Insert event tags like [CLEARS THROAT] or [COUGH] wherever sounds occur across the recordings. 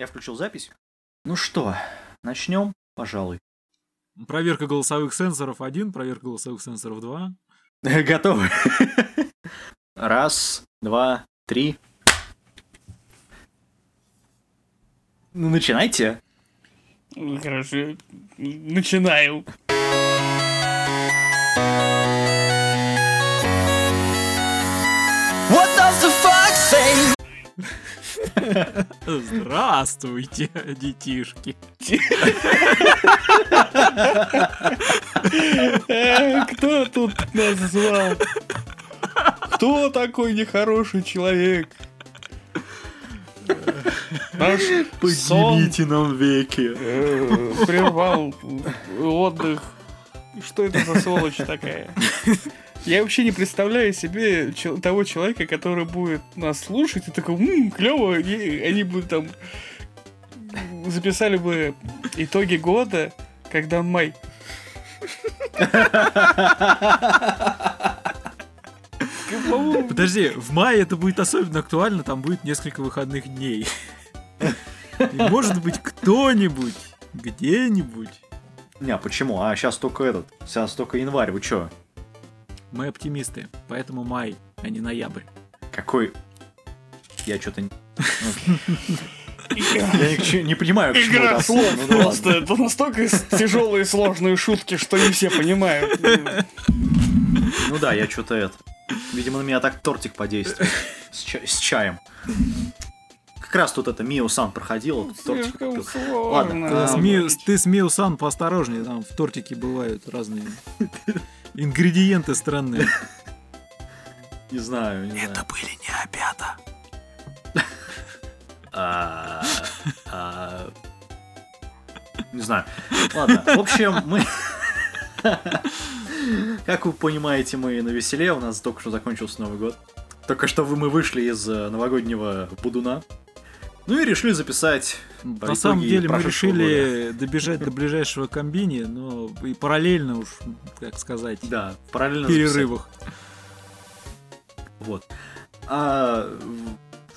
Я включил запись. Ну что, начнем, пожалуй. Проверка голосовых сенсоров 1, проверка голосовых сенсоров 2. [LAUGHS] Готовы? Раз, два, три. Ну, начинайте. Хорошо, начинаю. Здравствуйте, детишки. Э, Кто тут нас звал? Кто такой нехороший человек? Наш сон нам веки. э, прервал отдых. Что это за сволочь такая? Я вообще не представляю себе того человека, который будет нас слушать и такой, ммм, клево, и они бы там записали бы итоги года, когда май. Подожди, в мае это будет особенно актуально, там будет несколько выходных дней. И может быть кто-нибудь, где-нибудь. Не, а почему? А сейчас только этот. Сейчас только январь, вы чё? Мы оптимисты, поэтому май, а не ноябрь. Какой... Я что-то... не- Я не понимаю, к чему Игра это слов ну просто. Это настолько тяжелые сложные шутки, что не все понимают. Ну да, я что-то это... Видимо, на меня так тортик подействует. С, ча- с чаем. Как раз тут это Мио-сан проходил, вот тортик купил. Ладно, Ты а, с Ми- ты с Миусан поосторожнее, там в тортике бывают разные ингредиенты странные. Не знаю, не знаю. были не опята. А, а, Не знаю. Ладно, в общем, мы... Как вы понимаете, мы на веселе, у нас только что закончился Новый год. Только что мы вышли из э, новогоднего будуна. Ну и решили записать На самом деле мы решили добежать до ближайшего комбини, но и параллельно уж, как сказать, Да, параллельно записать. перерывах. Вот. А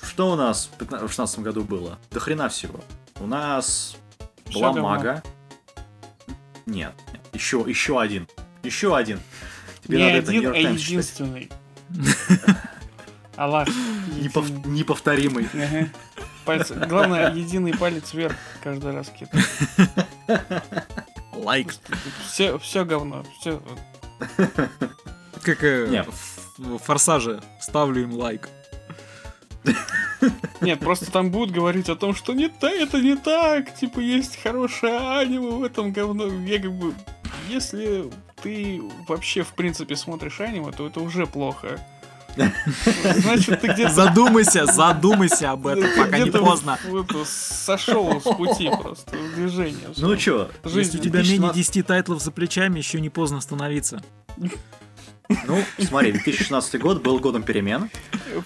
что у нас в 15 в 16 году было? До хрена всего. У нас была говно. мага. Нет, нет. Еще, еще один. Еще один. Тебе Не надо это один, New а Times единственный. [LAUGHS] Аллах. Неповторимый. Пальцы. Главное, единый палец вверх каждый раз кидать. Лайк. Все, все говно. Все. Как э, в в форсаже. Ставлю им лайк. Нет, просто там будут говорить о том, что не так, это не так. Типа, есть хорошее аниме в этом говно. Я как бы... Если ты вообще, в принципе, смотришь аниме, то это уже плохо. Значит, ты где-то Задумайся, задумайся об этом, пока не поздно. сошел с пути просто, движение. Ну чё, Если у тебя менее 2016 10 тайтлов за плечами, еще не поздно остановиться. Ну, смотри, 2016 год был годом перемен.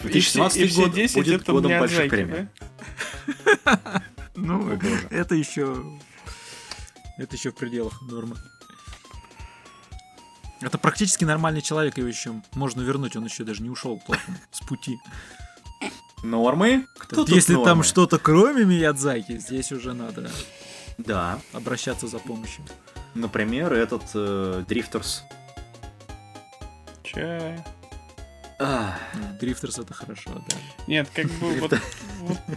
И все, 2017 и все год 10 будет годом больших перемен. Ну, это еще... Это еще в пределах нормы. Это практически нормальный человек, его еще можно вернуть, он еще даже не ушел толком с пути. Нормы? Кто тут Если там нормы? что-то кроме Миядзаки, здесь уже надо Да, обращаться за помощью. например, этот э, Дрифтерс. Че? А, Дрифтерс это хорошо, да. Нет, как бы вот,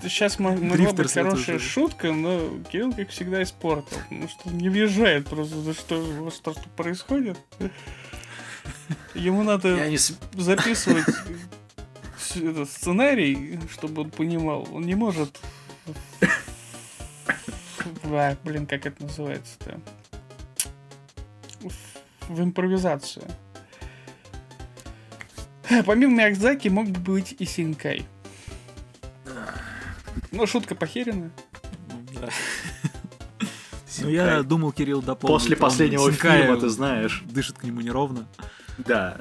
сейчас могла быть хорошая уже- шутка, но Кирилл, как всегда, испортил. Ну что, не въезжает просто, за что, во что тут происходит. Ему надо не... записывать этот сценарий, чтобы он понимал. Он не может... А, блин, как это называется-то? В импровизацию. [LAUGHS] Помимо Миядзаки мог бы быть и Синкай. Ну, шутка похерена. Да. Ну, я думал, Кирилл дополнил. После последнего Синкая фильма, ты знаешь. Дышит к нему неровно. Да.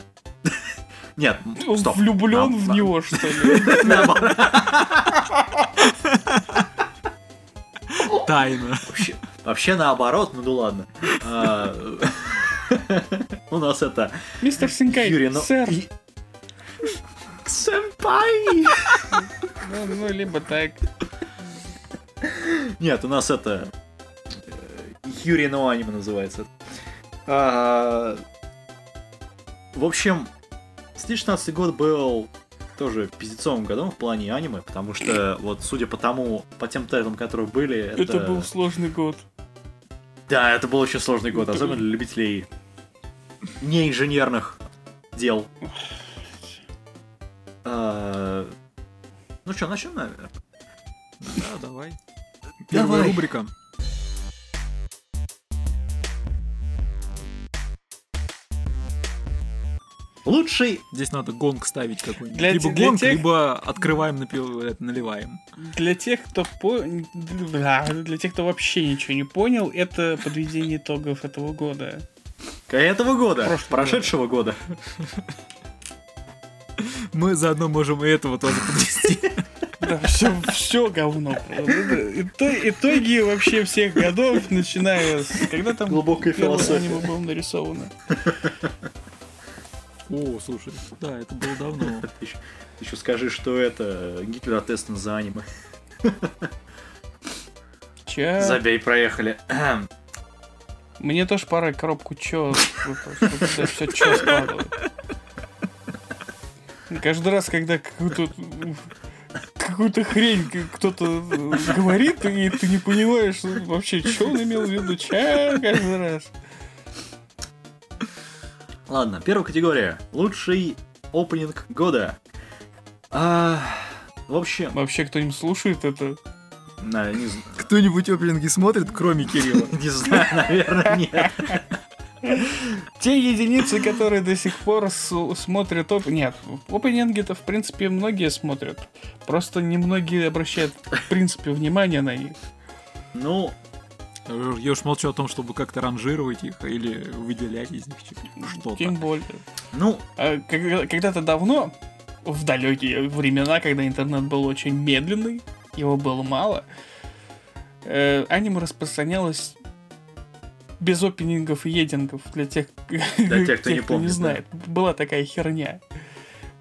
Нет, Он стоп. влюблен в него, что ли? [LAUGHS] Тайна. Вообще, наоборот, ну да ладно. А, [LAUGHS] У нас это... Мистер Синкай, ну... сэр. Сэмпай! Ну, ну, либо так. Нет, у нас это... э, Юрий no аниме называется. А, В общем, 2016 год был тоже пиздецовым годом в плане аниме, потому что вот судя по тому, по тем тайтам, которые были, это... Это был сложный год. Да, это был очень сложный год, особенно для любителей неинженерных дел. А, Ну что, начнем, наверное? Да, давай. Первая рубрика. Лучший... Здесь надо гонг ставить какой-нибудь. Для либо те- гонг, тех- либо открываем, напи- это, наливаем. Для тех, кто по... да, для тех, кто вообще ничего не понял, это подведение итогов этого года. Этого года, Прошлого прошедшего года. Мы заодно можем и этого тоже подвести. Да, все, все говно. Ито- итоги вообще всех годов, начиная с... Когда там Глубокая философия. аниме было нарисовано? О, слушай, да, это было давно. Ты еще, ты еще скажи, что это Гитлер ответственен за аниме. Ча... Забей, проехали. Мне тоже пора коробку чё, все чё складывать. Каждый раз, когда какую-то какую-то хрень кто-то э, говорит, и ты не понимаешь вообще, что он имел в виду, ча каждый раз. Ладно, первая категория. Лучший опенинг года. А, в общем, Вообще кто-нибудь слушает это? на- не, з- Кто-нибудь опенинги смотрит, кроме Кирилла? [LAUGHS] не знаю, наверное, нет. [LAUGHS] Те единицы, которые до сих пор смотрят оп... Нет, опенинги-то, в принципе, многие смотрят. Просто немногие обращают, в принципе, внимание на них. Ну, Я уж молчу о том, чтобы как-то ранжировать их или выделять из них что-то. Тем более. ну, А, когда- Когда-то давно, в далекие времена, когда интернет был очень медленный, его было мало, э, аниме распространялось без опенингов и едингов для тех, Для тех, кто не помнит, да. знает. Была такая херня.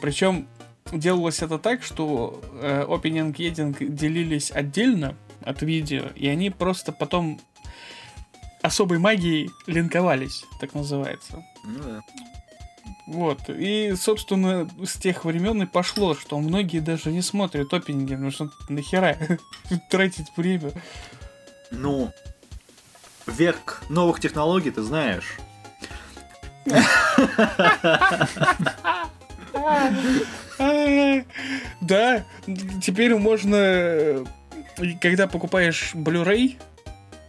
Причем делалось это так, что э, опенинг и единг делились отдельно от видео, и они просто потом особой магией линковались, так называется. ну да. Вот. И, собственно, с тех времен и пошло, что многие даже не смотрят опенинги, потому что нахера [LAUGHS] тратить время. Ну, век новых технологий, ты знаешь. Да, теперь можно, когда покупаешь Blu-ray,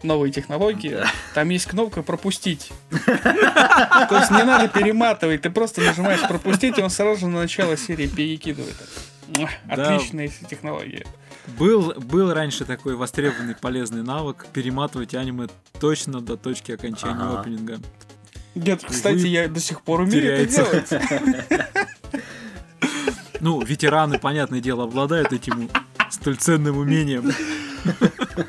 новые технологии, там есть кнопка пропустить. То есть не надо перематывать, ты просто нажимаешь пропустить, и он сразу же на начало серии перекидывает. Отличная технология. Был, был раньше такой востребованный полезный навык перематывать аниме точно до точки окончания Ага. опенинга. Нет, кстати, Увы, я до сих пор умею это теряется. делать. [LAUGHS] Ну, ветераны, понятное дело, обладают этим столь ценным умением.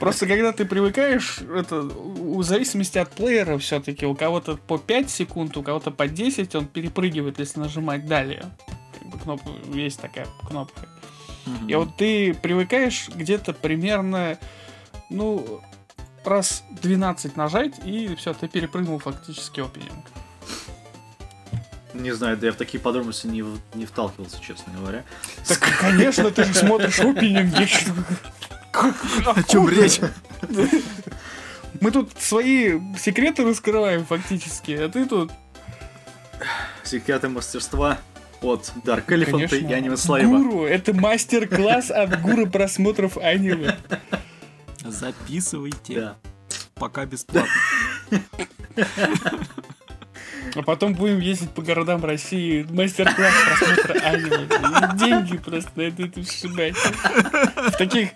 Просто когда ты привыкаешь, это в зависимости от плеера все-таки, у кого-то по 5 секунд, у кого-то по 10, он перепрыгивает, если нажимать далее. Как бы кнопка, есть такая кнопка. И вот ты привыкаешь где-то примерно, ну, раз 12 нажать, и все, ты перепрыгнул фактически опенинг. Не знаю, да я в такие подробности не, не вталкивался, честно говоря. Так, конечно, ты же смотришь опенинги. О чем речь? Мы тут свои секреты раскрываем фактически, а ты тут Секреты мастерства от Dark Elephant Конечно. и Аниме Слайва. Гуру, это мастер-класс от гуру просмотров аниме. Записывайте. Да. Пока бесплатно. А потом будем ездить по городам России, мастер-класс просмотра аниме. Деньги просто на это сшибать. В таких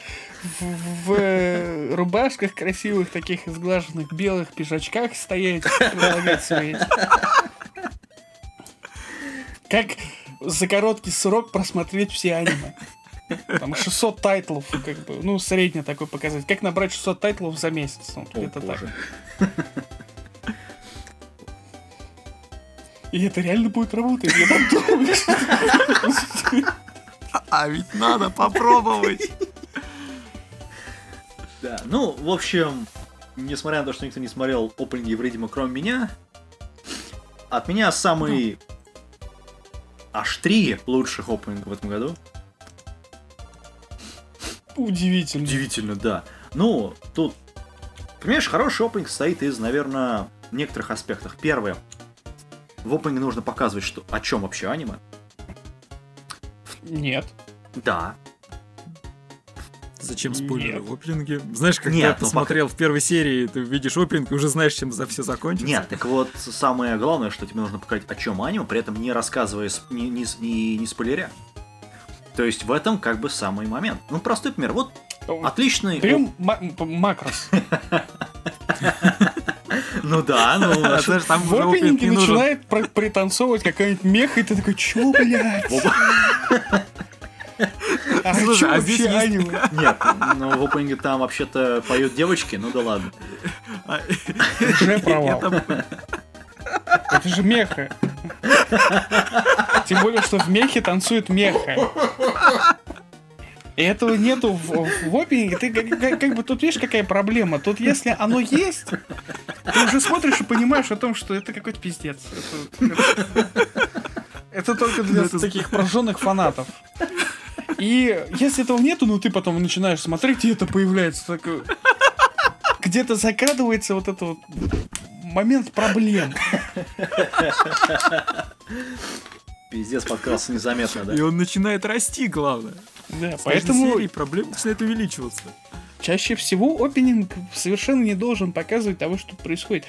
в, в, э, рубашках красивых, таких изглаженных белых пиджачках стоять, прилагать свои. Как за короткий срок просмотреть все аниме. Там 600 тайтлов, как бы, ну, средний такой показать. Как набрать 600 тайтлов за месяц? Ну, О, где-то так. боже. И это реально будет работать, я так думаю. А ведь надо попробовать. Да, ну, в общем, несмотря на то, что никто не смотрел опенинги Евредима, кроме меня, от меня самый аж три лучших опенинга в этом году. Удивительно. Удивительно, да. Ну, тут, понимаешь, хороший опенинг состоит из, наверное, некоторых аспектов. Первое. В опенинге нужно показывать, что о чем вообще аниме. Нет. Да. Зачем спойлеры в опенинге? Знаешь, когда Нет, ты ну, посмотрел в первой серии, ты видишь опенинг и уже знаешь, чем за все закончится. Нет, так вот, самое главное, что тебе нужно показать, о чем аниме, при этом не рассказывая, сп- не, не, не, не спойлеря. То есть в этом как бы самый момент. Ну, простой пример. Вот отличный... Берем макрос. [LAUGHS] Ну да, ну... А, [LAUGHS] знаешь, там В опенинге начинает пританцовывать какая-нибудь меха, и ты такой, чё, блядь? А Слушай, а здесь есть- аниме? Нет, ну в опенинге там вообще-то поют девочки, ну да ладно. А, Уже провал. это- же меха. Тем более, что в мехе танцует меха. И этого нету в, в опенинге. Ты как, как- как бы тут видишь, какая проблема. Тут если оно есть, ты уже смотришь и понимаешь о том, что это какой-то пиздец. Это, это- это только для Ну, это- таких прожженных фанатов. И если этого нету, ну ты потом начинаешь смотреть, и это появляется такое... Где-то закрадывается вот этот вот момент проблем. Пиздец, подкрался незаметно, И да? он начинает расти, главное. Да, С поэтому серией проблема начинает увеличиваться. чаще всего опенинг совершенно не должен показывать того, что происходит.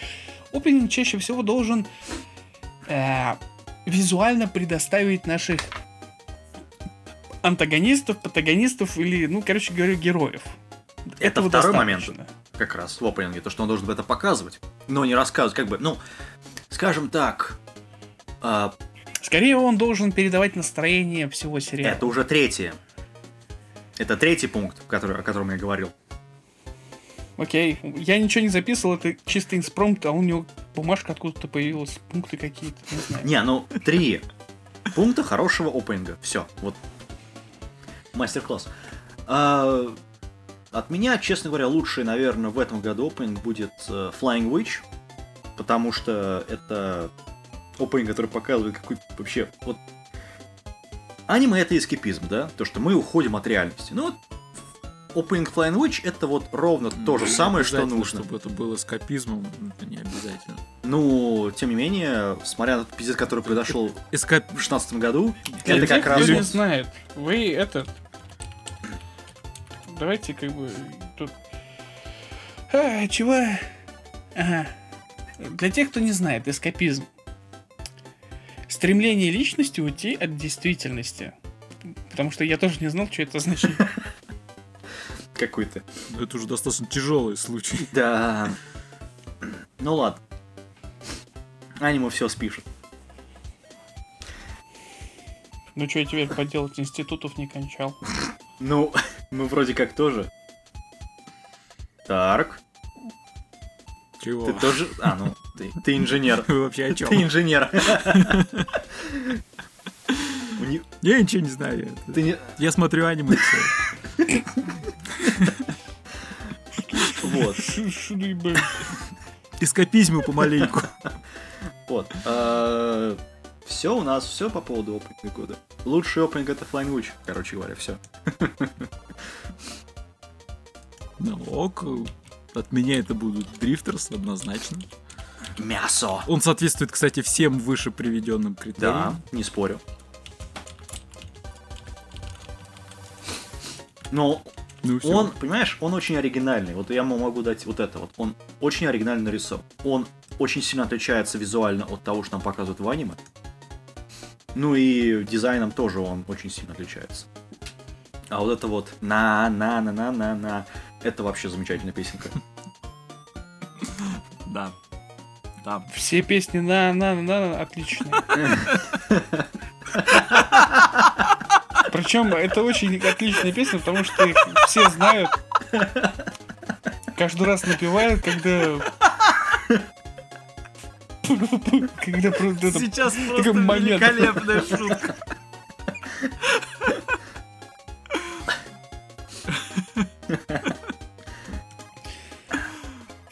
Опенинг чаще всего должен э, визуально предоставить наших антагонистов, протагонистов или, ну, короче говоря, героев. Это Этого второй момент. достаточно. Как раз в опенинге, то, что он должен это показывать, но не рассказывать, как бы, ну, скажем так, а, Скорее он должен передавать настроение всего сериала. это уже третье. Это третий пункт, который, о котором я говорил. Окей, я ничего не записывал, это чисто инспромт, а у него бумажка откуда-то появилась, пункты какие-то, не знаю. Не, ну, три пункта хорошего опенинга. Все, вот. Мастер-класс. А, от меня, честно говоря, лучший, наверное, в этом году опенинг будет э, Flying Witch, потому что это опенинг, который показывает какой вообще... Вот, аниме это эскепизм, да? То, что мы уходим от реальности. Ну вот, опенинг Flying Witch это вот ровно то же Ну, самое, что нужно. Чтобы это было эскапизмом, это не обязательно. Ну, тем не менее, смотря на тот пиздец, который произошел Эскап... в 16 году, Для это как раз... кто не знает, вы этот... Давайте как бы тут... А, чего? Ага. Для тех, кто не знает, эскапизм. Стремление личности уйти от действительности. Потому что я тоже не знал, что это значит. какой-то. Ну, Это уже достаточно тяжелый случай. Да. Ну ладно. Аниме все спишет. Ну что я теперь поделать, институтов не кончал. Ну, мы вроде как тоже. Так, Чего? ты тоже... А, ну, ты, ты инженер. Вы вообще о чем? Ты инженер. [LAUGHS] Я ничего не знаю. Я смотрю аниме. Вот. Эскапизму помаленьку. вот. Все у нас, все по поводу опенинга года. Лучший опенинг это Flying Witch, короче говоря, все. Ну ок. От меня это будут Дрифтерс, однозначно. Мясо. Он соответствует, кстати, всем выше приведенным Да, критериям. не спорю. Но Ну, всё. Он, понимаешь, он очень оригинальный. Вот я ему могу дать вот это вот. Он очень оригинально нарисован. Он очень сильно отличается визуально от того, что нам показывают в аниме. Ну и дизайном тоже он очень сильно отличается. А вот это вот на на на на на на это вообще замечательная песенка. Да. Да. Все песни на на на отличные. Причем это очень отличная песня, потому что их все знают. Каждый раз напевают, когда... [LAUGHS] Когда просто это- Сейчас Такой просто момент. великолепная шутка.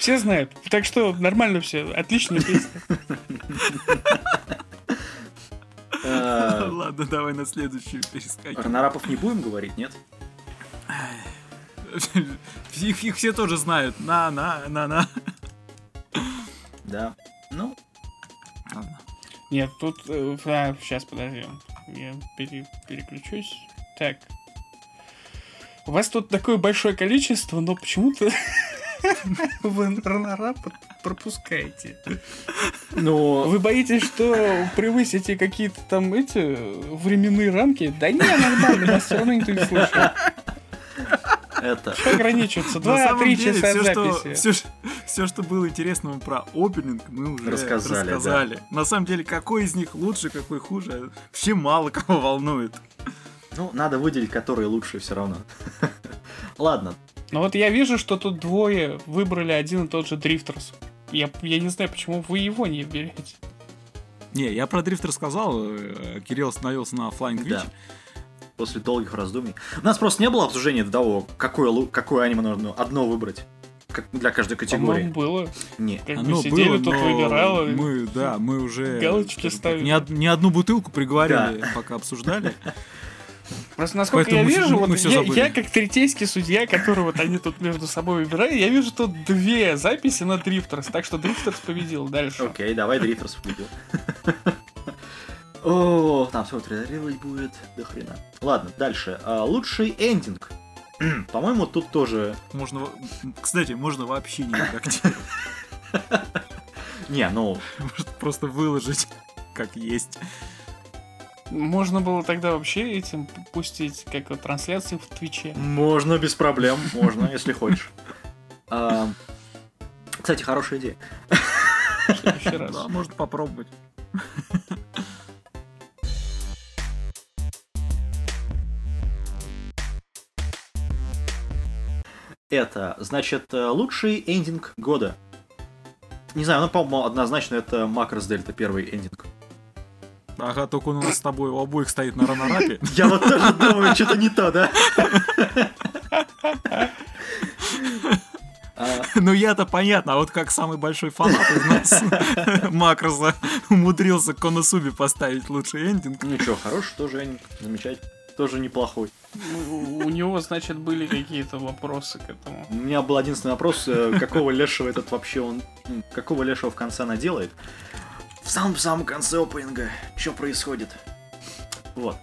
Все знают. Так что нормально все. Отличная песня. Э, Ладно, давай на следующую перескакивай. Ранорапов не будем говорить, нет? Их, их все тоже знают. На, на, на, на. Да. Ну, Ладно. Нет, тут... сейчас, подожди. Я пере- переключусь. Так. У вас тут такое большое количество, но почему-то [LAUGHS] вы ранора пропускаете. ну, Вы боитесь, что превысите какие-то там эти временные рамки? Да не, нормально, нас все равно никто не слышит. это... Что самом Два-три деле, часа все, что, записи. все, ш- все, что было интересного про опенинг, мы уже Рассказали, рассказали. На самом деле, какой из них лучше, какой хуже, вообще мало кого волнует. Ну, надо выделить, которые лучше все равно. [LAUGHS] Ладно, Но вот я вижу, что тут двое выбрали один и тот же Дрифтерс. Я, я не знаю, почему вы его не берете. Не, я про дрифт рассказал, э, Кирилл остановился на Flying Witch. Да. после долгих раздумий. У нас просто не было обсуждения до того, какое, какое аниме нужно одно выбрать. Как для каждой По-моему, категории. было. Не. Как Оно бы сидели, было, тут выбирало. Мы, да, мы уже Галочки ставили. не, од- не одну бутылку приговорили, пока обсуждали. Просто насколько Поэтому я мы вижу, мы вот я, забыли. я как третейский судья, который вот они тут между собой выбирают, я вижу тут две записи на Drifters, так что Drifters победил. Дальше. Окей, давай Drifters выбил. [LAUGHS] О, там все тренировать будет до хрена. Ладно, дальше. А, Лучший эндинг. [CLEARS THROAT] По-моему, тут тоже... Можно, кстати, можно вообще не редактировать. [LAUGHS] [LAUGHS] Не, ну, Может просто выложить как есть. Можно было тогда вообще этим пустить как вот трансляции в Твиче. можно без проблем, можно, если хочешь. А, Кстати, хорошая идея. Да, можно попробовать. Это, значит, лучший эндинг года. Не знаю, ну, по-моему, однозначно это Макрос Дельта первый эндинг. Ага, только он у нас с тобой у обоих стоит на ранорапе. [LAUGHS] Я вот тоже думаю, что-то не то, да? А, Ну я-то понятно, а вот как самый большой фанат из нас [LAUGHS] Макроса умудрился Коносуби поставить лучший эндинг. Ничего, хороший тоже эндинг, замечательный. Тоже неплохой. У, него, значит, были какие-то вопросы к этому. У меня был единственный вопрос, э, какого лешего этот вообще он... Какого лешего в конце она делает? В самом-самом конце опенинга. Что происходит? Вот.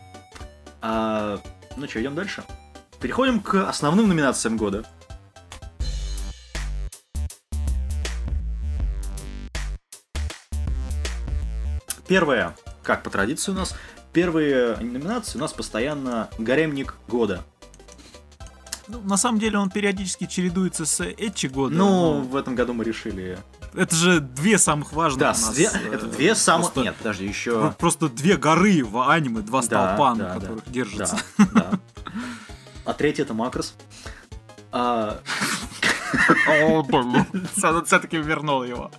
А, ну что, идем дальше? Переходим к основным номинациям года. Первое, как по традиции у нас, первые номинации у нас постоянно «Гаремник года». Ну, на самом деле он периодически чередуется с Эчи года. Ну, но в этом году мы решили это же две самых важных Да, у нас, две- э, это две самых... просто- Нет, подожди, еще... Просто две горы в аниме, два столпа, на да, которых да, держится. Да, да. А третий это Макрос. А, О, блин. Все-таки вернул его.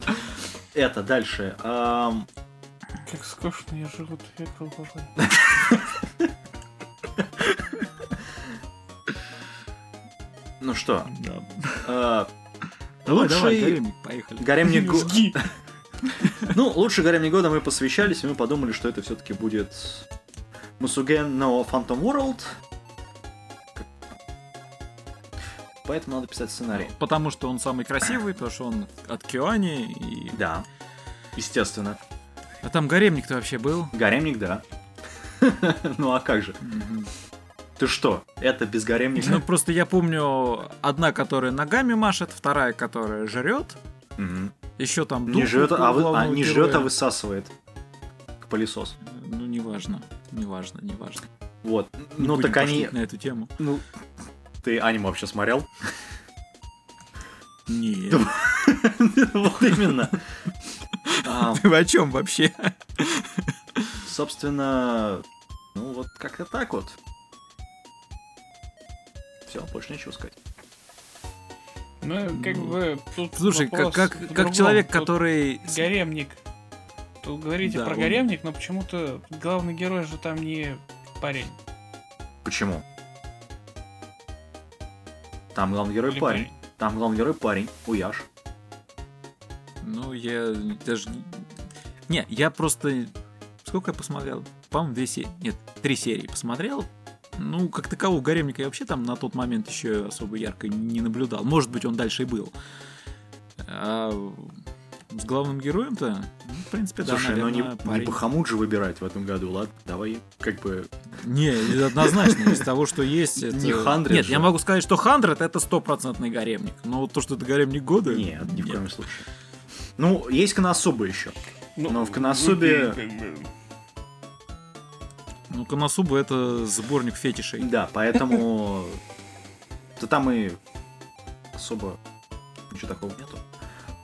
это дальше. Как скучно я живу, две ну что, Да. а, [LAUGHS] Давай, поехали. [LAUGHS] года... [LAUGHS] Ну, лучший гаремник года мы посвящались, и мы подумали, что это все-таки будет Мусуген но Phantom World. Поэтому надо писать сценарий. Потому что он самый красивый, потому что он от Киоани. И... Да, естественно. А там гаремник-то вообще был. Гаремник, да. Ну а как же? Ты что, это без гаремника? Ну, просто я помню, одна, которая ногами машет, вторая, которая жрет. Мгм. Еще там Не жрет, а, вы- а не жрет, а высасывает. К пылесос. Ну, неважно, неважно, неважно. Вот. Не ну так они. на эту тему. Ну. Ты аниме вообще смотрел? Нет. [LAUGHS] Вот именно. А, Вы о чем вообще? Собственно, ну вот как-то так вот. Все, больше нечего сказать. Ну, как Ну, бы тут Слушай, как, как, как другом. человек, Тут который... Гаремник. Тут говорите Да, про он- гаремник, но почему-то главный герой же там не парень. Почему? Там главный герой Или парень. Там главный герой парень. Уяш. Ну, я даже... не- Не, я просто... Сколько я посмотрел? По-моему, две серии. Нет, три серии посмотрел. Ну, как такового гаремника я вообще там на тот момент еще особо ярко не наблюдал. Может быть, он дальше и был. А с главным героем-то, ну, в принципе, да, Слушай, ну не, наверное, не парень. Бахамут же выбирать в этом году, ладно? Давай как бы... Не, однозначно, из того, что есть... это- Не Хандред Нет, же. я могу сказать, что Хандред это стопроцентный гаремник. Но вот то, что это гаремник года... Нет, ни в коем случае. Ну, есть Коносуба еще. Ну, Но в Коносубе-. Ну, Коносуба это сборник фетишей. Да, поэтому... [LAUGHS] То там и особо ничего такого нету.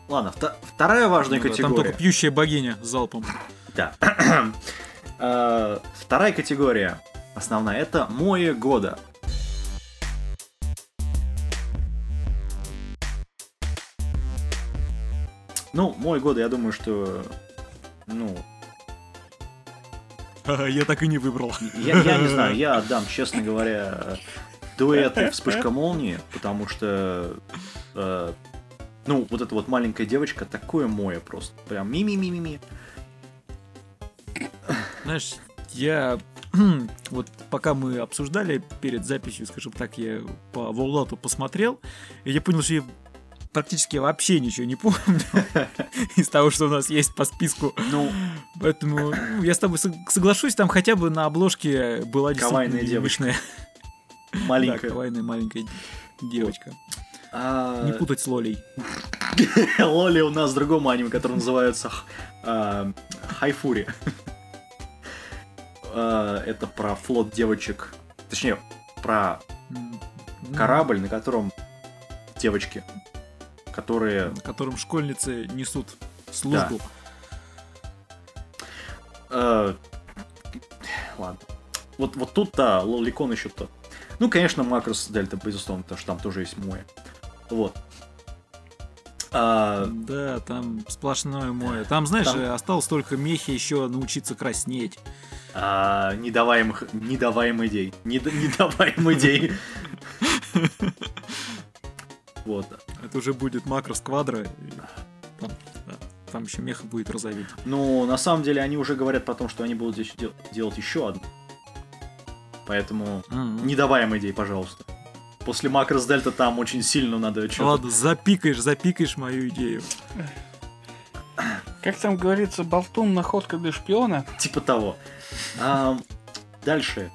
Ладно, вторая важная Ну да, Там категория. только пьющая богиня с залпом. Да. [CLEARS THROAT] Э, Вторая категория, основная, это Мое года. Ну, мой года, я думаю, что... Ну, [LAUGHS] Я так и не выбрал. я, я не знаю, [LAUGHS] я отдам, честно говоря, дуэт и вспышка молнии, потому что... э, ну, вот эта вот маленькая девочка, такое мое просто. Прям ми-ми-ми-ми-ми. Знаешь, я... [CLEARS THROAT] Вот пока мы обсуждали перед записью, скажем так, я по Воллату посмотрел, и я понял, что я практически вообще ничего не помню [LAUGHS] из того, что у нас есть по списку. Ну, Поэтому ну, я с тобой сог- соглашусь, там хотя бы на обложке была действительно девочка. мимичная. Да, маленькая. кавайная маленькая девочка. А, Не путать с Лолей. [LAUGHS] Лоли у нас в другом аниме, который называется а, Хайфури. А, Это про флот девочек. Точнее, про М, корабль, на котором девочки, которые... на котором школьницы несут службу. э, Ладно. Вот, вот тут-то Лоликон еще то. Ну, конечно, Макрос Дельта, безусловно, потому что там тоже есть море. Вот. А, Да, там сплошное море. Там, знаешь, Там- осталось только мехи еще научиться краснеть. а, не даваем не даваем идей. Не, не даваем идей. [LAUGHS] Вот. Это уже будет макрос квадро. и Там, да, там еще меха будет розоветь. Ну, на самом деле, они уже говорят про то, что они будут здесь дел- делать еще одну. Поэтому М-м. не даваем идей, пожалуйста. После Макрос Дельта там очень сильно надо что-то... Ладно, запикаешь, запикаешь мою идею. Как там говорится, болтун находка для шпиона. Типа того. А, дальше.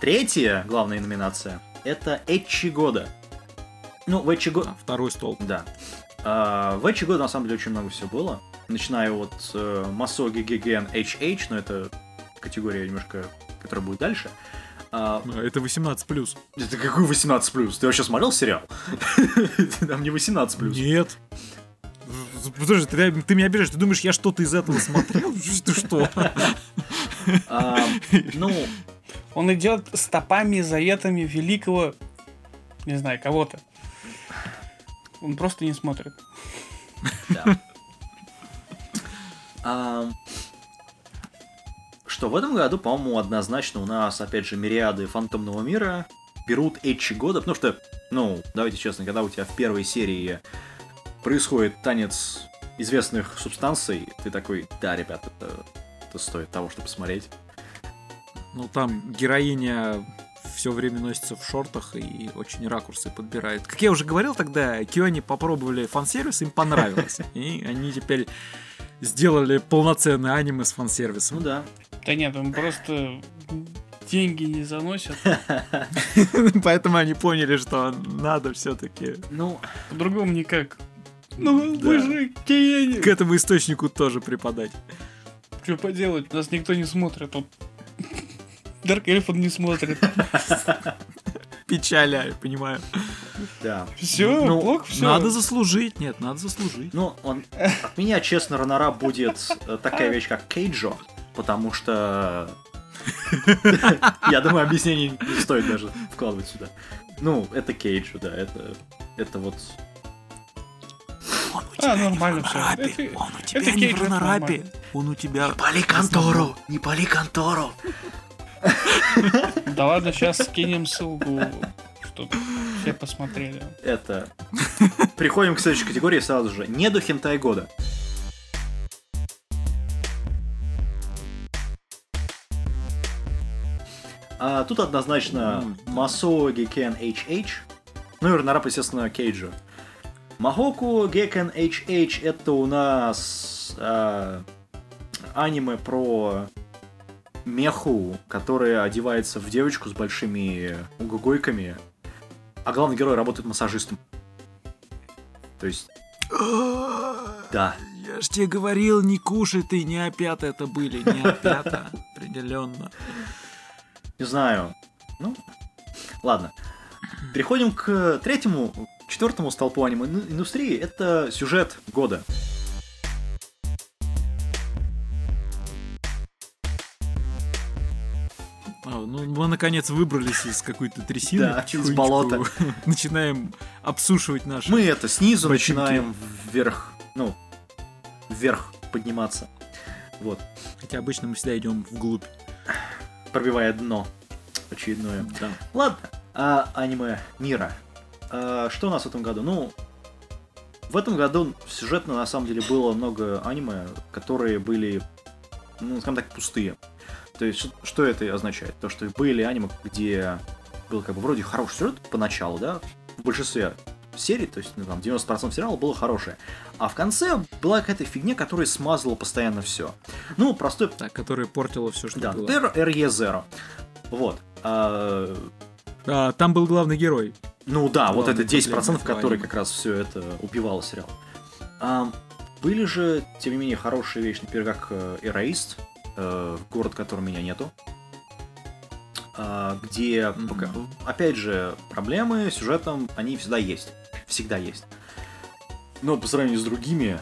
Третья главная номинация это Эчи года. Ну, в Эчи года... Второй столб. Да. А, в Эчи года на самом деле очень много всего было. Начиная от э, Масоги Геген HH, но это категория немножко, которая будет дальше. А, Это 18+. это какой 18+. Ты вообще смотрел сериал? [LAUGHS] Там не 18+. Нет. Подожди, ты, ты меня обижаешь, ты думаешь, я что-то из этого смотрел? [LAUGHS] Ты что? А, ну, Он идет стопами, заветами великого, не знаю, кого-то. Он просто не смотрит. что в этом году, по-моему, однозначно у нас, опять же, мириады фантомного мира берут Эчи года, потому что, ну, давайте честно, когда у тебя в первой серии происходит танец известных субстанций, ты такой, да, ребят, это, это стоит того, чтобы посмотреть. Ну, там героиня все время носится в шортах и очень ракурсы подбирает. Как я уже говорил тогда, Киони попробовали фан-сервис, им понравилось. [LAUGHS] И они теперь сделали полноценное аниме с фан-сервисом. Ну да. Да нет, он просто деньги не заносит. [LAUGHS] Поэтому они поняли, что надо все-таки Ну, По-другому никак. Ну, Да. вы же Киени. к этому источнику тоже преподать. Что поделать, нас никто не смотрит. Вот. Дарк Эльфон не смотрит. [LAUGHS] Печаля, я понимаю. да. Все, Ну, плохо, все. Надо заслужить. Нет, надо заслужить. Ну, он, от меня, честно, ранора будет э, такая вещь, как Кейджо, потому что... [LAUGHS] Я думаю, объяснений не стоит даже вкладывать сюда. Ну, это Кейджо, да, это... Это вот... Он у А, нормально всё. ранорапе. Это- Он у тебя это не в нормально. Он у тебя... Пали контору! Не пали контору! [LAUGHS] Да ладно, сейчас скинем ссылку, тут все посмотрели. Это... Переходим к следующей категории сразу же. Не до хентай года. А, тут однозначно. Масоо Гекен HH. Ну и Ранарап, естественно, Кейджа. Махоку Гекен HH это у нас а, аниме про меху, которая одевается в девочку с большими угогойками, а главный герой работает массажистом. То есть, [GASPS] да. Я ж тебе говорил, не кушай ты, не опята это были, не опята. [LAUGHS] Определенно. Не знаю. Ну, ладно. Переходим к третьему, четвертому столпу аниме индустрии. Это сюжет года. А, ну, мы наконец выбрались из какой-то трясины. Да, из болота. [LAUGHS] Начинаем обсушивать наши... Мы это снизу Ботинки. начинаем вверх, ну, вверх подниматься. Вот, Хотя обычно мы всегда идем вглубь. пробивая дно очередное. Да. Ладно, а аниме мира. А, что у нас в этом году? Ну, в этом году сюжетно на самом деле было много аниме, которые были, ну, скажем так, пустые. То есть, что это означает? То, что были аниме, где был как бы вроде хороший сюжет поначалу, да, в большинстве серий, то есть, ну, там, 90% сериала было хорошее. А в конце была какая-то фигня, которая смазала постоянно все. Ну, простой Так, которая портила все, что да, было. Terror RE Zero. Вот. А, А, там был главный герой. ну да, вот Главная это 10%, проблема этого которые аниме. как раз все это убивало сериал. А, были же, тем не менее, хорошие вещи, например, как э, Erased, город, в котором меня нету. А, где, пока- опять же, проблемы с сюжетом, они всегда есть. Всегда есть. Но по сравнению с другими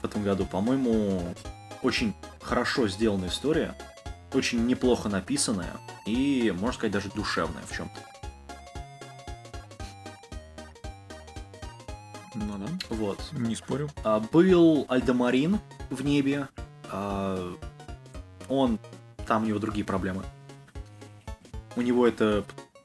в этом году, по-моему, очень хорошо сделанная история, очень неплохо написанная и, можно сказать, даже душевная в чем-то. Ну да, Вот. не спорю. А, Был Альдемарин в небе. А, Он... Там у него другие проблемы. У него это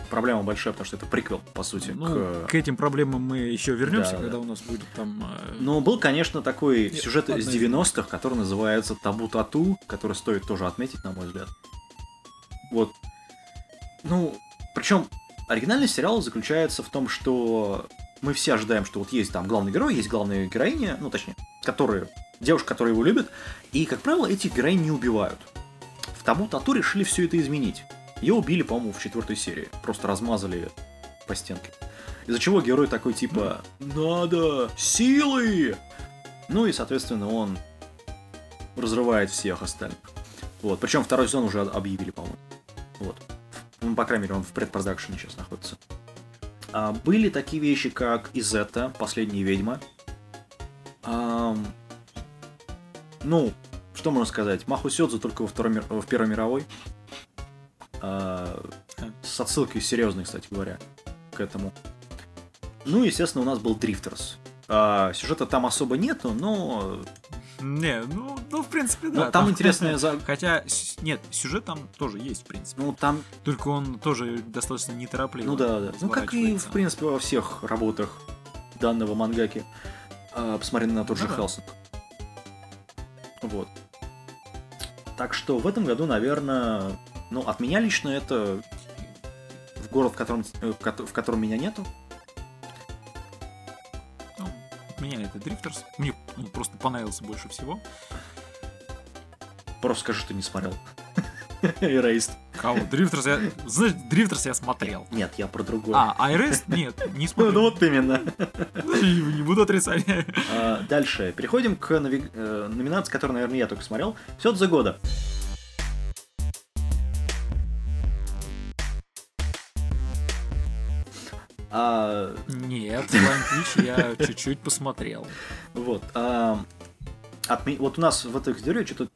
проблема большая, потому что это приквел, по сути, Ну, к... к этим проблемам мы еще вернемся, Да, когда да. у нас будет там... Но был, конечно, такой Нет, сюжет из 90-х, который называется Табу Тату, который стоит тоже отметить, на мой взгляд. Вот. Ну, причем оригинальный сериал заключается в том, что мы все ожидаем, что вот есть там главный герой, есть главная героиня, ну, точнее, которые, девушка, которая его любит, и, как правило, этих героинь не убивают. В Табу Тату решили все это изменить. Ее убили, по-моему, в четвертой серии. Просто размазали по стенке. Из-за чего герой такой типа «Надо! Силы!» Ну и, соответственно, он разрывает всех остальных. Вот. Причем второй сезон уже объявили, по-моему. Вот. Ну, по крайней мере, он в предпродакшене сейчас находится. А, были такие вещи, как Изета, Последняя ведьма. Ам, ну, что можно сказать? Маху Сёдзу только во второй, в Первой мировой. А, с отсылкой серьезной, кстати говоря, к этому. Ну, естественно, у нас был Дрифтерс. А, сюжета там особо нету, но, Не, ну, ну, в принципе, но да. там интересная... за- [LAUGHS] Хотя, нет, сюжет там тоже есть, в принципе. Ну, там, Только он тоже достаточно неторопливо. ну да, да. Ну, как и, в принципе, во всех работах данного мангаки. А, посмотри на тот же Ну да. Хелсинг. Вот. Так что в этом году, наверное, ну, от меня лично это в город, в котором, э, в котором меня нету. Меня это Drifters. Мне ну, просто понравился больше всего. Просто скажи, что не смотрел. [LAUGHS] Erased. Кого? Drifters я... Знаешь, Drifters я смотрел. Нет, я про другое. А, Erased? Нет, не [LAUGHS] ну, смотрел. ну вот именно. Не не буду отрицать. А, Дальше. Переходим к э, номинации, которую, наверное, я только смотрел. Все за года. А, Нет, Flying Witch я чуть-чуть посмотрел. вот. а, от ми- вот у нас в этой категории что-то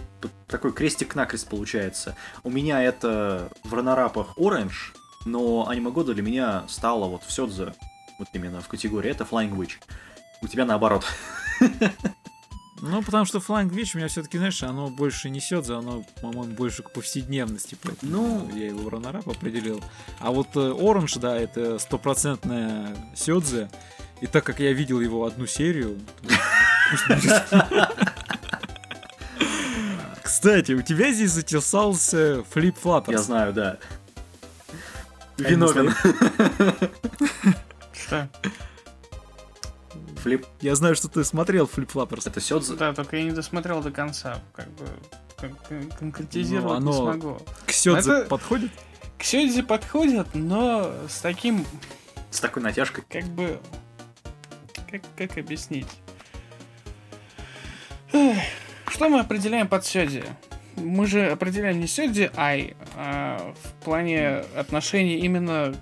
такой крестик-накрест получается. У меня это в ранорапах Orange, но аниме года для меня стало вот в Сёдзе, вот именно в категории, это Flying Witch. У тебя наоборот. [LAUGHS] Ну, потому что Flying Witch у меня все-таки, знаешь, оно больше несет, оно, по-моему, больше к повседневности. Поэтому Ну, я его в раннерап определил. А вот э, Orange, да, это стопроцентная Сёдзе. И так как я видел его одну серию... Кстати, у тебя здесь затесался Флип Флапперс. я знаю, да. Виновен. Что? Флип. Я знаю, что ты смотрел Флип Флапперс. Это Сёдзе? Да, только я не досмотрел до конца. Как бы кон- кон- конкретизировать Ну, не оно- смогу. К Сёдзе Это- подходит? К Сёдзе подходят, но с таким, С такой натяжкой. как бы... Как, как объяснить? Что мы определяем под Сёдзи? Мы же определяем не Сёдзи Ай, а в плане отношений именно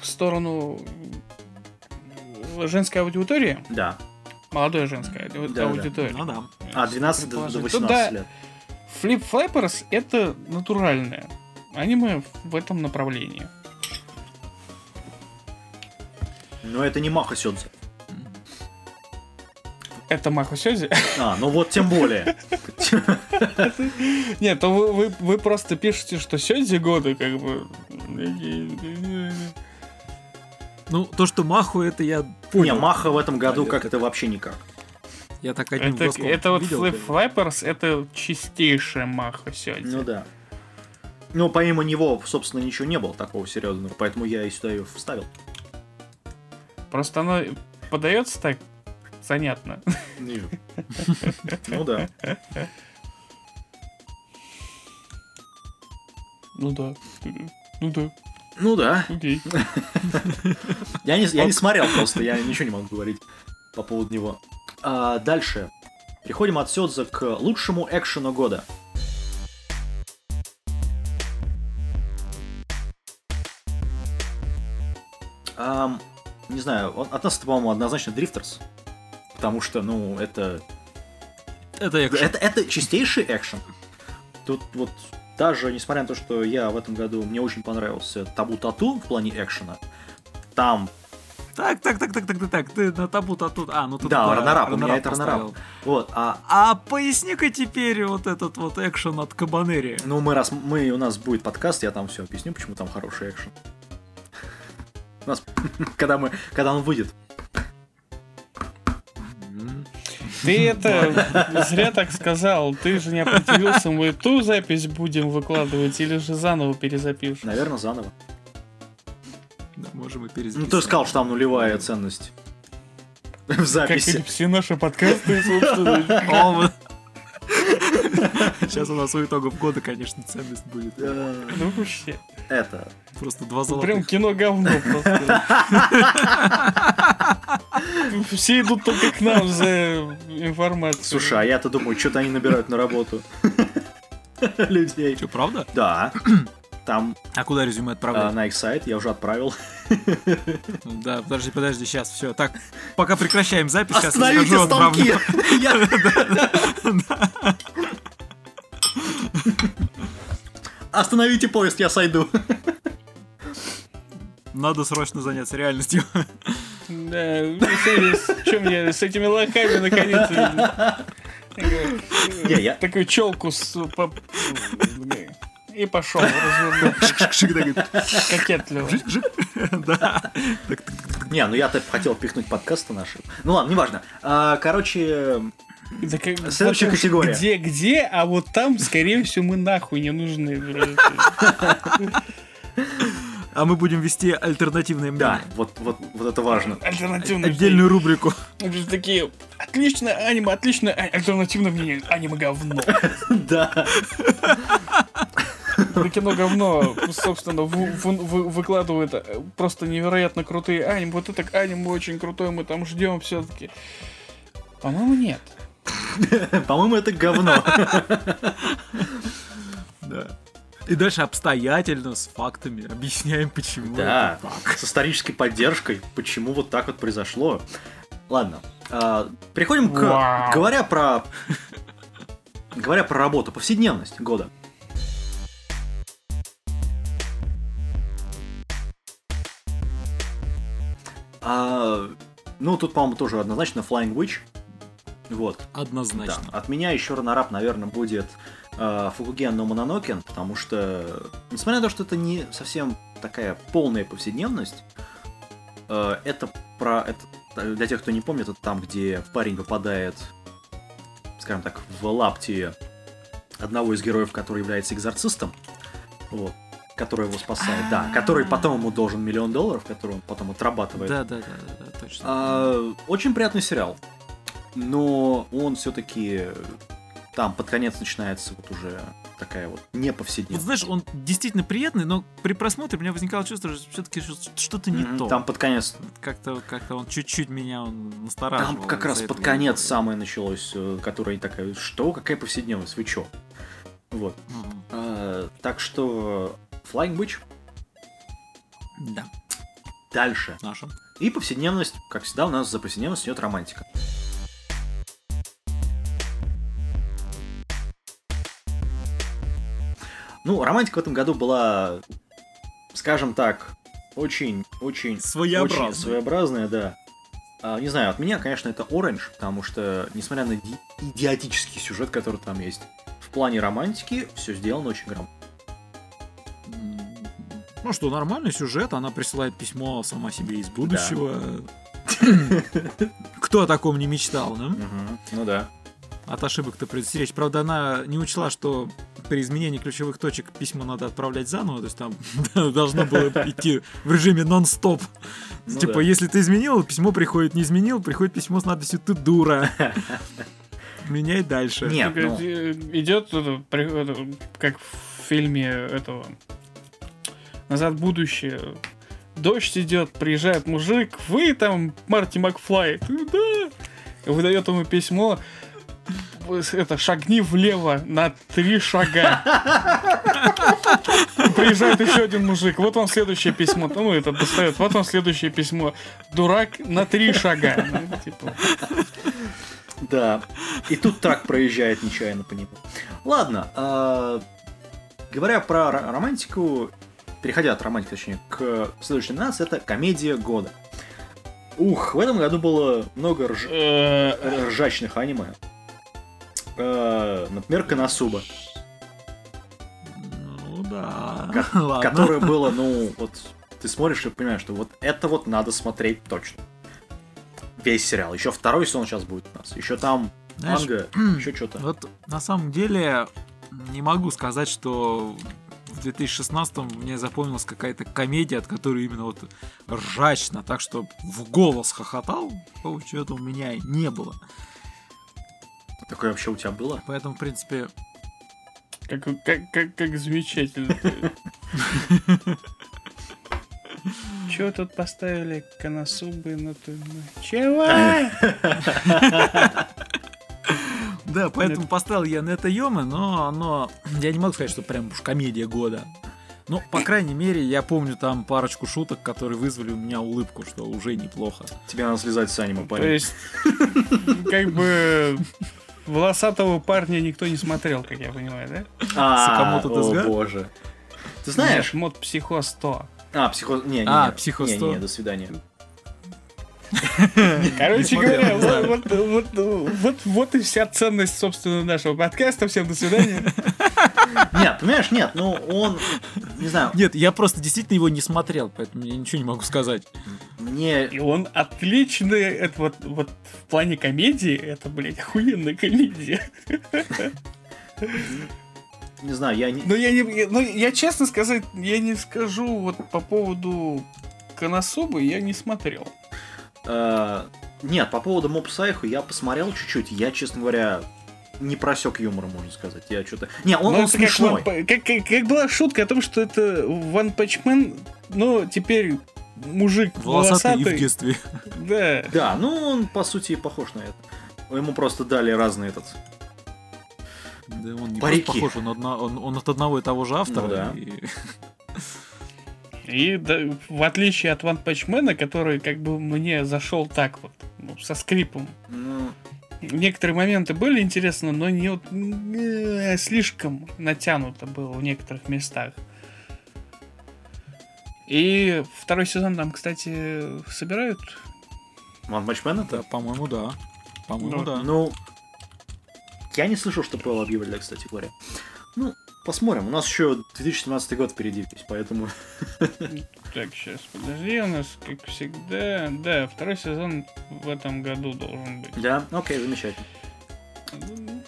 в сторону женской аудитории, Да. молодой женской ауди- Да, да. аудитории. Ну да. А, 12 до, до Предположим. 18 Туда лет. Flip Flappers это натуральное аниме в этом направлении. Но это не Маха Сёдзе. Это Махо Сёдзи? А, ну вот тем более. [LAUGHS] Нет, то вы, вы, вы просто пишете, что Сёдзи годы, как бы... Ну, то, что Маху, это я Не, понял. Маха в этом году Да, как-то вообще никак. Я так одним Это, глазком это вот видел, Flip. Flappers, это чистейшая Махо Сёдзи. Ну да. Ну, помимо него, собственно, ничего не было такого серьезного, поэтому я и сюда ее вставил. Просто оно подается так занятно. [LAUGHS] Ну да. Ну да. Ну да, Ну да. окей. [LAUGHS] Я не, я не смотрел просто, я ничего не могу говорить по поводу него. А, дальше. Переходим от Сёдзе к лучшему экшену года. Ам, не знаю, от нас это, по-моему, однозначно Дрифтерс. Потому что, ну, это Это экшен. это, это чистейший экшен. Тут вот даже несмотря на то, что я в этом году мне очень понравился Табу Тату в плане экшена, там, Так, так, так, так, так, так, так, ты на табу-то тут. А, ну тут Да, да, раннерап, у меня это поставил. вот, а А поясни-ка теперь вот этот вот экшен от Кабанери. ну мы раз мы у нас будет подкаст, я там все объясню, почему там хороший экшен. У нас, [LAUGHS] когда мы, когда он выйдет. Ты это зря так сказал. Ты же не определился, мы ту запись будем выкладывать или же заново перезапишем. Наверное, заново. Да, можем и Ну, перезаписать. ты сказал, что там нулевая ценность в Как и записи. все наши подкасты, собственно. Сейчас у нас у итогов года, конечно, ценность будет. Ну вообще. Это. Просто два Прям золотых. кино говно просто. [LAUGHS] Все идут только к нам за информацией. Слушай, а я-то думаю, что-то они набирают на работу. [LAUGHS] Людей. Что, правда? Да. [CLEARS THROAT] Там А куда резюме а, отправлять? на их сайт я уже отправил. Да, подожди, подожди, сейчас, все. Так, пока прекращаем запись, сейчас Остановите схожу, станки! [LAUGHS] Остановите поезд, я сойду. Надо срочно заняться реальностью. Да, что мне с этими лохами наконец-то... Такую челку с... И пошел. Кокетливо. Да. Не, ну я-то хотел пихнуть подкасты наши. Ну ладно, неважно. А, Короче, Да как- Следующая вот категория. Где, где, а вот там, скорее всего, мы нахуй не нужны. А мы будем вести альтернативные да, мнения. вот, вот, вот это важно. Альтернативные. Отдельную рубрику. Такие, отличное аниме, отличное а- альтернативное мнение. Аниме говно. [LAUGHS] Да. Это кино говно, собственно, вы- вы- вы- выкладывает э, просто невероятно крутые аниме. Вот это аниме очень крутое, мы там ждем все-таки. По-моему, нет. [LAUGHS] По-моему, это говно. [LAUGHS] Да. И дальше обстоятельно, с фактами, объясняем, почему Да, это так. с исторической поддержкой, почему вот так вот произошло. Ладно, а, переходим к... Вау. Говоря про... Говоря про работу, повседневность года. А, ну, тут, по-моему, тоже однозначно Flying Witch. Вот. Однозначно. Да. От меня еще ранорап, наверное, будет э, Фукуген но Мононокен, потому что, несмотря на то, что это не совсем такая полная повседневность, э, это про... Это, для тех, кто не помнит, это там, где парень попадает, скажем так, в лапти одного из героев, который является экзорцистом, вот, который его спасает, да, который потом ему должен миллион долларов, который он потом отрабатывает. Да, да, да, да, да, точно. А, очень приятный сериал. Но он все-таки там под конец начинается вот уже такая вот Вот неповседневность. знаешь, он действительно приятный, но при просмотре у меня возникало чувство, что все-таки что-то не Мгм, то. Там под конец. Как-то, как-то он чуть-чуть меня он настораживал. Там как раз под конец я- самое началось, э, которая такая, что, какая повседневность, вы чё? Вот. Мгм. А, так что Flying Witch Да, дальше. наша. И повседневность, как всегда, у нас за повседневность идет романтика. Ну, романтика в этом году была, скажем так, очень, очень, Своеобразная. очень своеобразная, да. А, не знаю, от меня, конечно, это Orange, потому что, несмотря на иди- идиотический сюжет, который там есть, в плане романтики все сделано очень грамотно. Ну что, нормальный сюжет, она присылает письмо сама себе из будущего. [LAUGHS] Кто о таком не мечтал, да? Ну да. От ошибок-то предостеречь. Правда, она не учла, что при изменении ключевых точек письмо надо отправлять заново, то есть там [LAUGHS] должно было идти в режиме нон-стоп. Ну типа, да. если ты изменил, письмо приходит, не изменил, приходит письмо с надписью «ты дура». [LAUGHS] Меняй дальше. Нет, ну, э, Идет при- это, как в фильме этого Назад в будущее. Дождь идет, приезжает мужик, вы там Марти Макфлай, «Ты да. Выдает ему письмо. Это шагни влево на три шага. Приезжает еще один мужик. Вот вам следующее письмо. Ну, это достает. Вот вам следующее письмо. Дурак на три шага. Ну, типа, Да. И тут трак проезжает нечаянно по нему. Ладно, а, говоря про ро- романтику, переходя от романтики, точнее, к следующей номинации, это комедия года. Ух, в этом году было много рж- э, ржачных аниме. Э, Например, Коносуба, Ну да. Ко- [LAUGHS] Ладно. которое было, ну, вот ты смотришь и понимаешь, что вот это вот надо смотреть точно. Весь сериал. Еще второй сезон сейчас будет у нас. Еще там Знаешь, манга, [CLEARS THROAT] еще что-то. Вот на самом деле не могу сказать, что в 2016 мне запомнилась какая-то комедия, от которой именно вот ржачно, так что в голос хохотал, чего-то у меня не было. Такое вообще у тебя было? Поэтому, в принципе, Как, как, как, как замечательно. [LAUGHS] Чего тут поставили коносубы на ту... Чего? да, поэтому поставил я на это Йома, но оно, я не могу сказать, что прям уж комедия года. Ну, по крайней мере, я помню там парочку шуток, которые вызвали у меня улыбку, что уже неплохо. Тебе надо слезать с аниме, То парень. есть, как бы... Волосатого парня никто не смотрел, как я понимаю, да? А, о боже. Ты знаешь? Нет, мод Психо 100. А, психо... Не, не, А, не. Психо Не, не, 100. не, до свидания. [LAUGHS] Короче говоря, вот, вот, вот, вот и вся ценность, собственно, нашего подкаста. Всем до свидания. [LAUGHS] Нет, понимаешь, нет, ну он, не знаю, Нет, я просто действительно его не смотрел, поэтому я ничего не могу сказать. мне... И он отличный, это вот, вот в плане комедии, это, блядь, охуенная комедия. Не знаю, я не... Но я не, ну, я честно сказать, я не скажу вот по поводу Конособы, я не смотрел. э, Нет, по поводу Моб Сайху я посмотрел чуть-чуть, я, честно говоря, не просек юмора, можно сказать. Я что-то... Не, он, Ну, он как смешной. Pu- Как, как- как была шутка о том, что это One Punch Man, но теперь мужик Волосатый и в волосатый. детстве. Да. Да, ну он, по сути, и похож на это. Ему просто дали разный этот... Да он не Парики. просто похож, он, одна- он- он от одного и того же автора. Ну да. и- И да, в отличие от One Punch Man, который как бы мне зашел так вот, ну, со скрипом. Ну, Некоторые моменты были интересны, но не вот, э, слишком натянуто было в некоторых местах. И второй сезон там, кстати, собирают. Man Да, это? по-моему, да. По-моему, Ну, да. Ну, я не слышал, что ПЛ объявляли, кстати говоря. Ну, посмотрим. У нас еще 2017 год впереди, поэтому... [LAUGHS] Так, сейчас, подожди, у нас, как всегда, да, второй сезон в этом году должен быть. Да, окей, замечательно.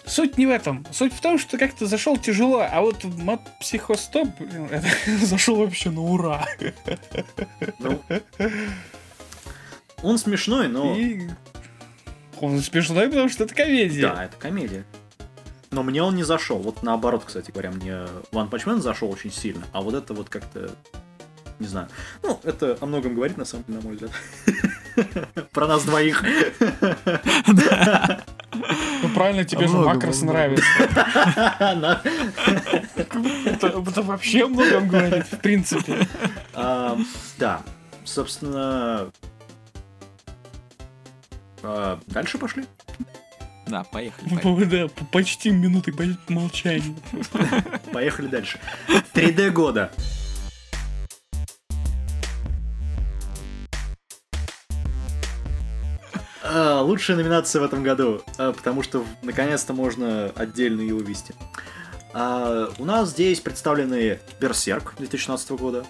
Суть не в этом. Суть в том, что как-то зашел тяжело, а вот мод психостоп, блин, [LAUGHS] это зашел вообще на ура. Ну, он смешной, но... И он смешной, потому что это комедия. Да, это комедия. Но мне он не зашел. Вот наоборот, кстати говоря, мне One Punch Man зашел очень сильно, а вот это вот как-то... Не знаю. Ну, это о многом говорит, на самом деле, на мой взгляд. [LAUGHS] Про нас двоих. [LAUGHS] Ну правильно, тебе же Макрос нравится. [LAUGHS] Это, вообще о многом говорит, в принципе. Да, собственно... а, Дальше пошли. Да, поехали. поехали. Да, по- почти минуты молчания. Поехали дальше. 3D года. А, Лучшая номинация в этом году, а, потому что наконец-то можно отдельно ее вывести. А, У нас здесь представлены Берсерк 2016 года,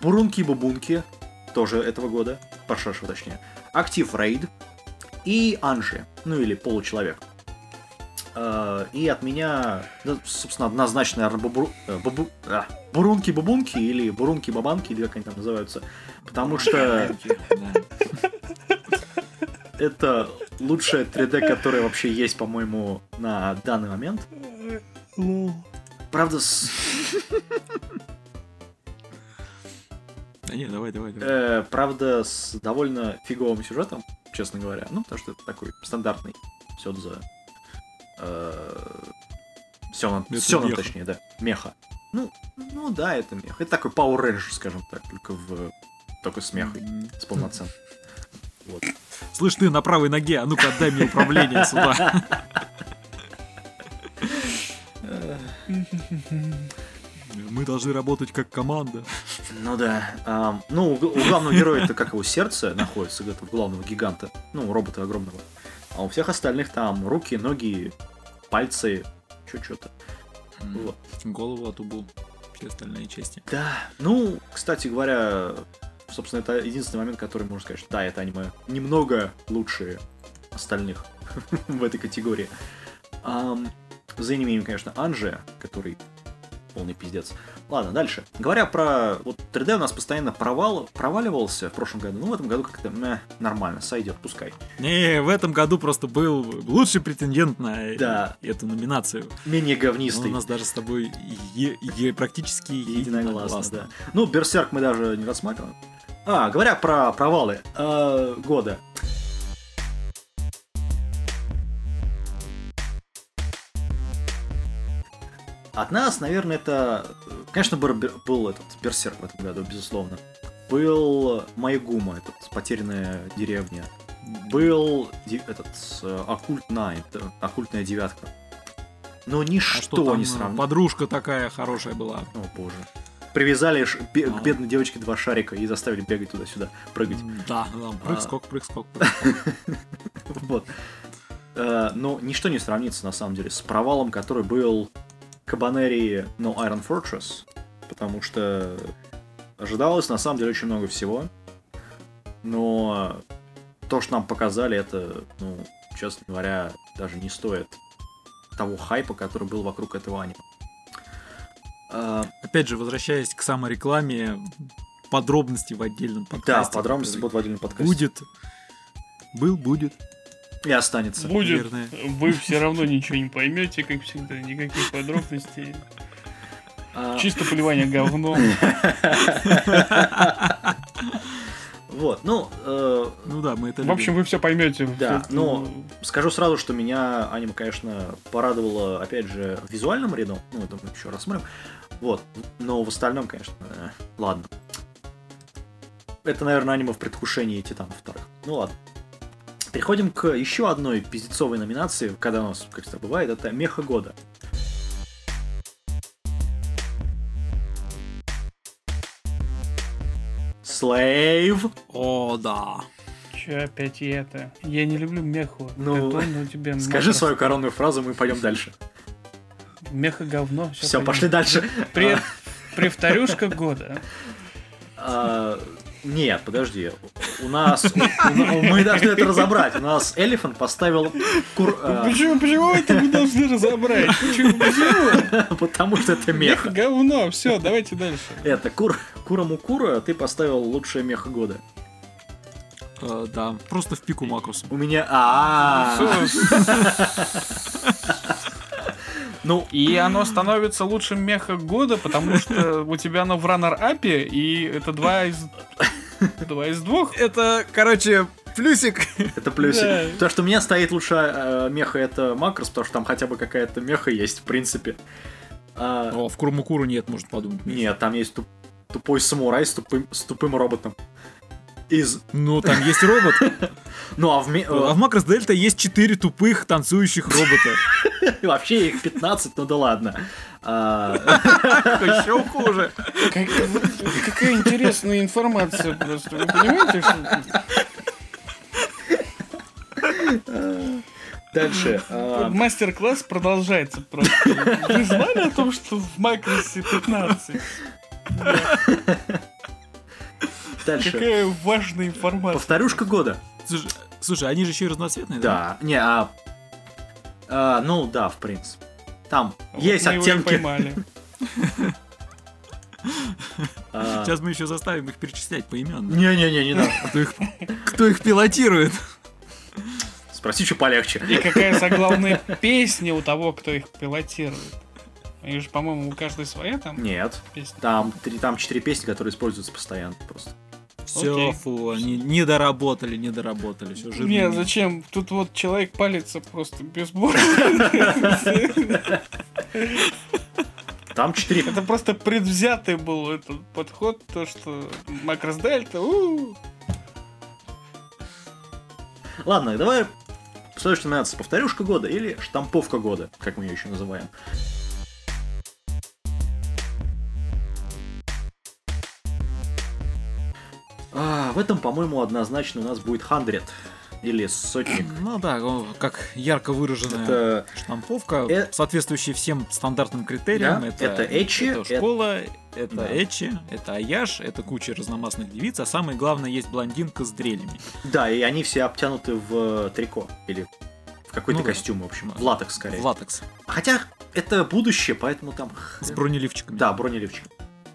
Бурунки-Бубунки, тоже этого года, прошедшего точнее, Актив Рейд и Анжи, ну или Получеловек. И от меня, да, собственно, однозначно, наверное, бубру- э, бубу- а, бурунки-бубунки или бурунки-бабанки, или как они там называются. Потому что. Это лучшее 3D, которое вообще есть, по-моему, на данный момент. Правда, с, Да не, давай, давай, давай. э, правда, с довольно фиговым сюжетом, честно говоря. Ну, потому что это такой стандартный все за... все меха. точнее, да. Меха. Ну, ну да, это мех. Это такой Power Ranger, скажем так, только в только с мехой, с полноценным. Вот. Слышь, ты на правой ноге, а ну-ка отдай мне управление сюда. Мы должны работать как команда. Ну да. ам, ну, у, у главного героя это как его сердце находится где-то у главного гиганта, ну, робота огромного. А у всех остальных там руки, ноги, пальцы, чё что-то. Вот. Голову отрубил. Все остальные части. Да, ну, кстати говоря, собственно, это единственный момент, который можно сказать, что да, это аниме немного лучше остальных [LAUGHS] в этой категории. Ам, за неимением, конечно, Анжи, который полный пиздец. Ладно, дальше. Говоря про... Вот 3D у нас постоянно провал, проваливался в прошлом году, ну в этом году как-то мeh, нормально, сойдет, пускай. Не, в этом году просто был лучший претендент на Да. эту номинацию. Менее говнистый. у нас даже с тобой е- е- практически Единогласно, единогласно. да. Ну, Берсерк мы даже не рассматриваем. А, говоря про провалы э, года. От нас, наверное, это... Конечно, был, был этот Берсерк в этом году, безусловно. Был Майгума, этот потерянная деревня. Был этот э, Оккульт Найн, э, оккультная девятка. Но А ничто что там, не э, сравнится. подружка такая хорошая была. О боже. Привязали бе- А. к бедной девочке два шарика и заставили бегать туда-сюда, прыгать. Да, да, прыг-скок, прыг-скок. [LAUGHS] Вот. Э, Но ничто не сравнится, на самом деле, с провалом, который был Кабанери No Iron Fortress, потому что ожидалось, на самом деле, очень много всего. Но то, что нам показали, это, ну, честно говоря, даже не стоит того хайпа, который был вокруг этого аниме. Э, Опять же, возвращаясь к саморекламе, подробности в отдельном подкасте. Да, подробности будут в отдельном подкасте. Будет. Был, будет. И останется. Будет. наверное. Вы все равно ничего не поймете, как всегда, никаких подробностей. А, Чисто поливание говном. [LAUGHS] Вот, ну, э, Ну да, мы это В общем, вы все поймете. Да, Тут, но- ну, скажу сразу, что меня аниме, конечно, порадовало, опять же, в визуальном ряду. Ну, это мы еще рассмотрим. Вот, но в остальном, конечно, э, ладно. Это, наверное, аниме в предвкушении Титанов вторых. Ну ладно. Переходим к еще одной пиздецовой номинации, когда у нас, как всегда бывает, это Меха года. Слейв. О, да. Че опять и это? Я не люблю меху. Ну, Это он у тебя [LAUGHS] Скажи макрос. свою коронную фразу, мы пойдем дальше. Меха говно. Все, пошли дальше. При... Превторюшка года. А, Нет, подожди. У нас... Мы должны это разобрать. У нас Элефант поставил кур... а, Почему, почему это мы должны разобрать? Почему, почему? Потому что это Меха мех. говно. Все, давайте дальше. Это кур... Кура Мукура, ты поставил лучшее меха года. Э, да, просто в пику Макрусу. У меня... а Ну, И оно становится лучшим меха года, потому [LAUGHS] что у тебя оно в раннер-апе, и это два из... Два из двух. Это, короче, плюсик. это плюсик. Да. Потому что у меня стоит лучшая э, меха это Макрос, потому что там хотя бы какая-то меха есть, в принципе. А, О, в Курмукуру нет, может подумать. Нет, там есть туп- тупой самурай с тупым, с тупым роботом. Из... Ну, там есть робот. [LAUGHS] Ну, а в, А в Макрос Дельта есть четыре тупых танцующих робота. вообще их 15, ну да ладно. А, Еще хуже. Как- какая интересная информация просто. Вы понимаете, что... Дальше. а, Мастер-класс продолжается просто. Вы знали о том, что в Макросе 15? [LAUGHS] Дальше. Какая важная информация. Повторюшка года. Слушай, Слушай, они же еще и разноцветные, да? Да. Не, а... а, Ну, да, в принципе. Там Вот есть оттенки. [LAUGHS] а, Сейчас мы еще заставим их перечислять поименно. Не-не-не, не надо. Кто их, пилотирует? Спроси, что полегче. И какая заглавная песня у того, кто их пилотирует. И же, по-моему, у каждой своя там Нет. песня. Там, три, там четыре песни, которые используются постоянно просто. Все, Окей. фу, они не доработали, не доработали. Все, Не, зачем? Тут вот человек палится просто без боли. Там четыре... Это просто предвзятый был этот подход, то, что Макрос Дельта, Ладно, давай следующая номинация. Повторюшка года или штамповка года, как мы ее еще называем. В этом, по-моему, однозначно у нас будет 100 или сотник. Ну да, как ярко выраженная Это штамповка, Э- соответствующая всем стандартным критериям. Да, это, это эчи, это это- школа, это Да. эчи, это аяш, это куча разномастных девиц, а самое главное, есть блондинка с дрелями. Да, и они все обтянуты в трико. Или в какой-то Ну костюм, в общем. В латекс, скорее. В латекс. Хотя это будущее, поэтому там... С бронеливчиками. Да, бронеливчик.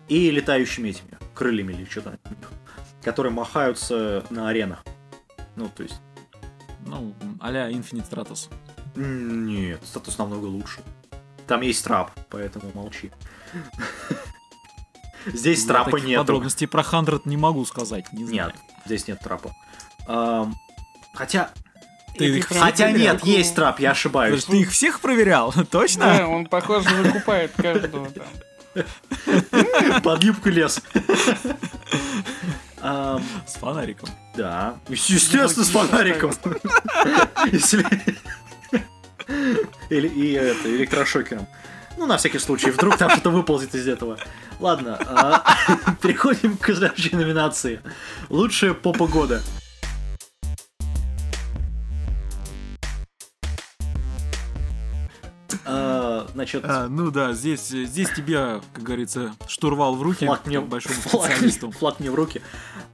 И летающими этими, крыльями или что-то. Которые махаются на аренах. Ну, то есть... Ну, а-ля Infinite Stratos. Нет, статус намного лучше. Там есть трап, поэтому молчи. [LAUGHS] Здесь трапа нету. Подробностей про Хандред не могу сказать, не знаю. Нет, здесь нет трапа. Хотя... Ты их Хотя проверял? нет, есть трап, я ошибаюсь. Подожди, Ты их всех проверял? [LAUGHS] Точно? Да, он, похоже, выкупает каждого там. Под юбку лес. С фонариком. Да. Естественно, с фонариком. [LAUGHS] Или и это, электрошокером. Ну, на всякий случай, вдруг там что-то выползет из этого. Ладно, а, [LAUGHS] переходим к следующей номинации. Лучшая попа года. А, Значит, А, ну да, здесь, здесь тебе, как говорится, штурвал в руки, флаг мне, большому флаг, специалисту. флаг мне в руки.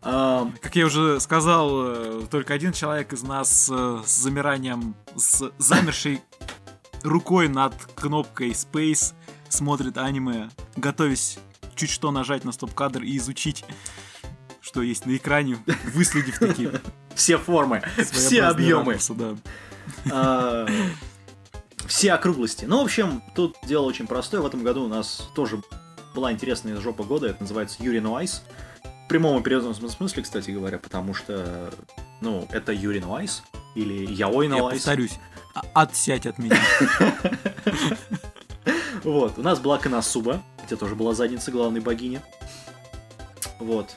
А, Как я уже сказал, э, только один человек из нас э, с замиранием, с замершей рукой над кнопкой Space смотрит аниме, готовясь чуть что нажать на стоп-кадр и изучить, что есть на экране, выследив такие [LAUGHS] Все формы, все объемы. да. Все округлости. Ну, в общем, тут дело очень простое. В этом году у нас тоже была интересная жопа года. Это называется Yuri on Ice. В прямом и переносном смысле, кстати говоря, потому что, ну, это Yuri on Ice или Яой Я on Ice. повторюсь, а- отсядь от меня. [LAUGHS] Вот, у нас была Канасуба, где тоже была задница главной богини. Вот.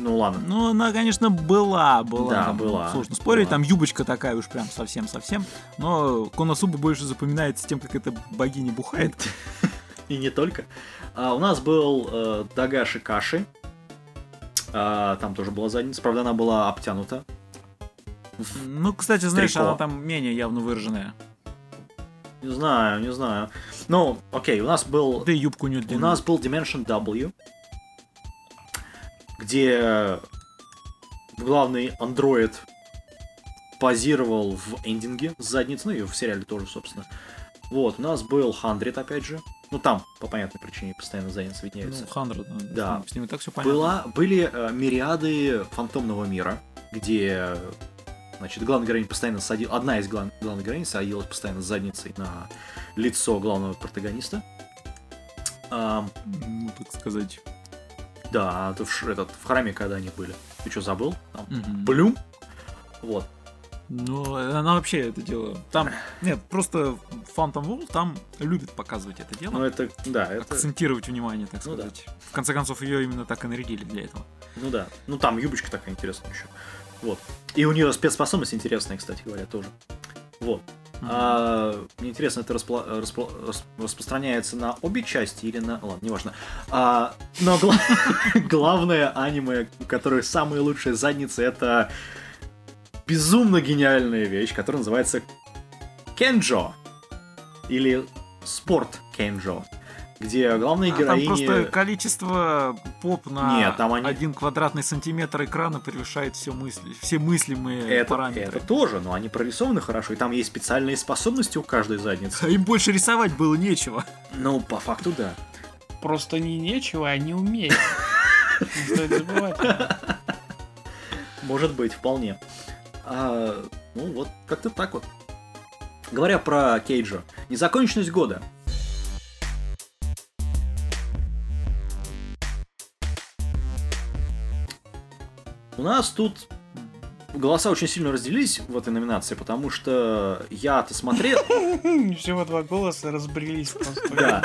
Ну ладно. Ну, она, конечно, была, была. Да, там была, Сложно спорить, была. там юбочка такая уж прям совсем-совсем. Но Коносуба больше запоминается тем, как эта богиня бухает. [LAUGHS] И не только. А, у нас был э, Дагаши Каши. А, там тоже была задница, правда, она была обтянута. Ну, кстати, знаешь, Трико. она там менее явно выраженная. Не знаю, не знаю. Ну, окей, у нас был Да и юбку у нее У нас был Dimension W, где главный андроид позировал в эндинге с задницы, ну и в сериале тоже, собственно. Вот, у нас был Хандрит, опять же. Ну, там, по понятной причине, постоянно задница виднеется. Ну, Хандра, Да. С ним и так все понятно. Была, были э, мириады фантомного мира, где значит, главная героиня постоянно садила, одна из глав- главных героинь садилась постоянно с задницей на лицо главного протагониста. Ам, Ну, так сказать. Да, это в, ш- этот, в храме, когда они были. Ты что, забыл? Там, Мгм. Блюм? Вот. Ну, она вообще это дело. Там. Нет, просто Phantom Wolf там любит показывать это дело. Ну, это, да, это, акцентировать внимание, так Ну да. сказать. В конце концов, ее именно так и нарядили для этого. ну да. Ну, там юбочка такая интересная еще. Вот. И у нее спецспособность интересная, кстати говоря, тоже. Вот. А, мне интересно, это распла- распла- рас- распространяется на обе части или на... Ладно, неважно. А, но гла- [LAUGHS] главное аниме, у которых самые лучшие задницы, это безумно гениальная вещь, которая называется Кенджо. Или Спорт Кенджо. Где главные А там героини... просто количество поп на Нет, там они- один квадратный сантиметр экрана превышает все мысли, все мыслимые Это, параметры. это тоже, но они прорисованы хорошо, и там есть специальные способности у каждой задницы. А Им больше рисовать было нечего. Ну, по факту, да. Просто не нечего, а не умеют. Не стоит забывать. Может быть, вполне. А, ну, вот, как-то так вот. Говоря про Кейджа. Незаконченность года. У нас тут голоса очень сильно разделились в этой номинации, потому что я-то смотрел... [LAUGHS] Всего два голоса разбрелись просто. Да,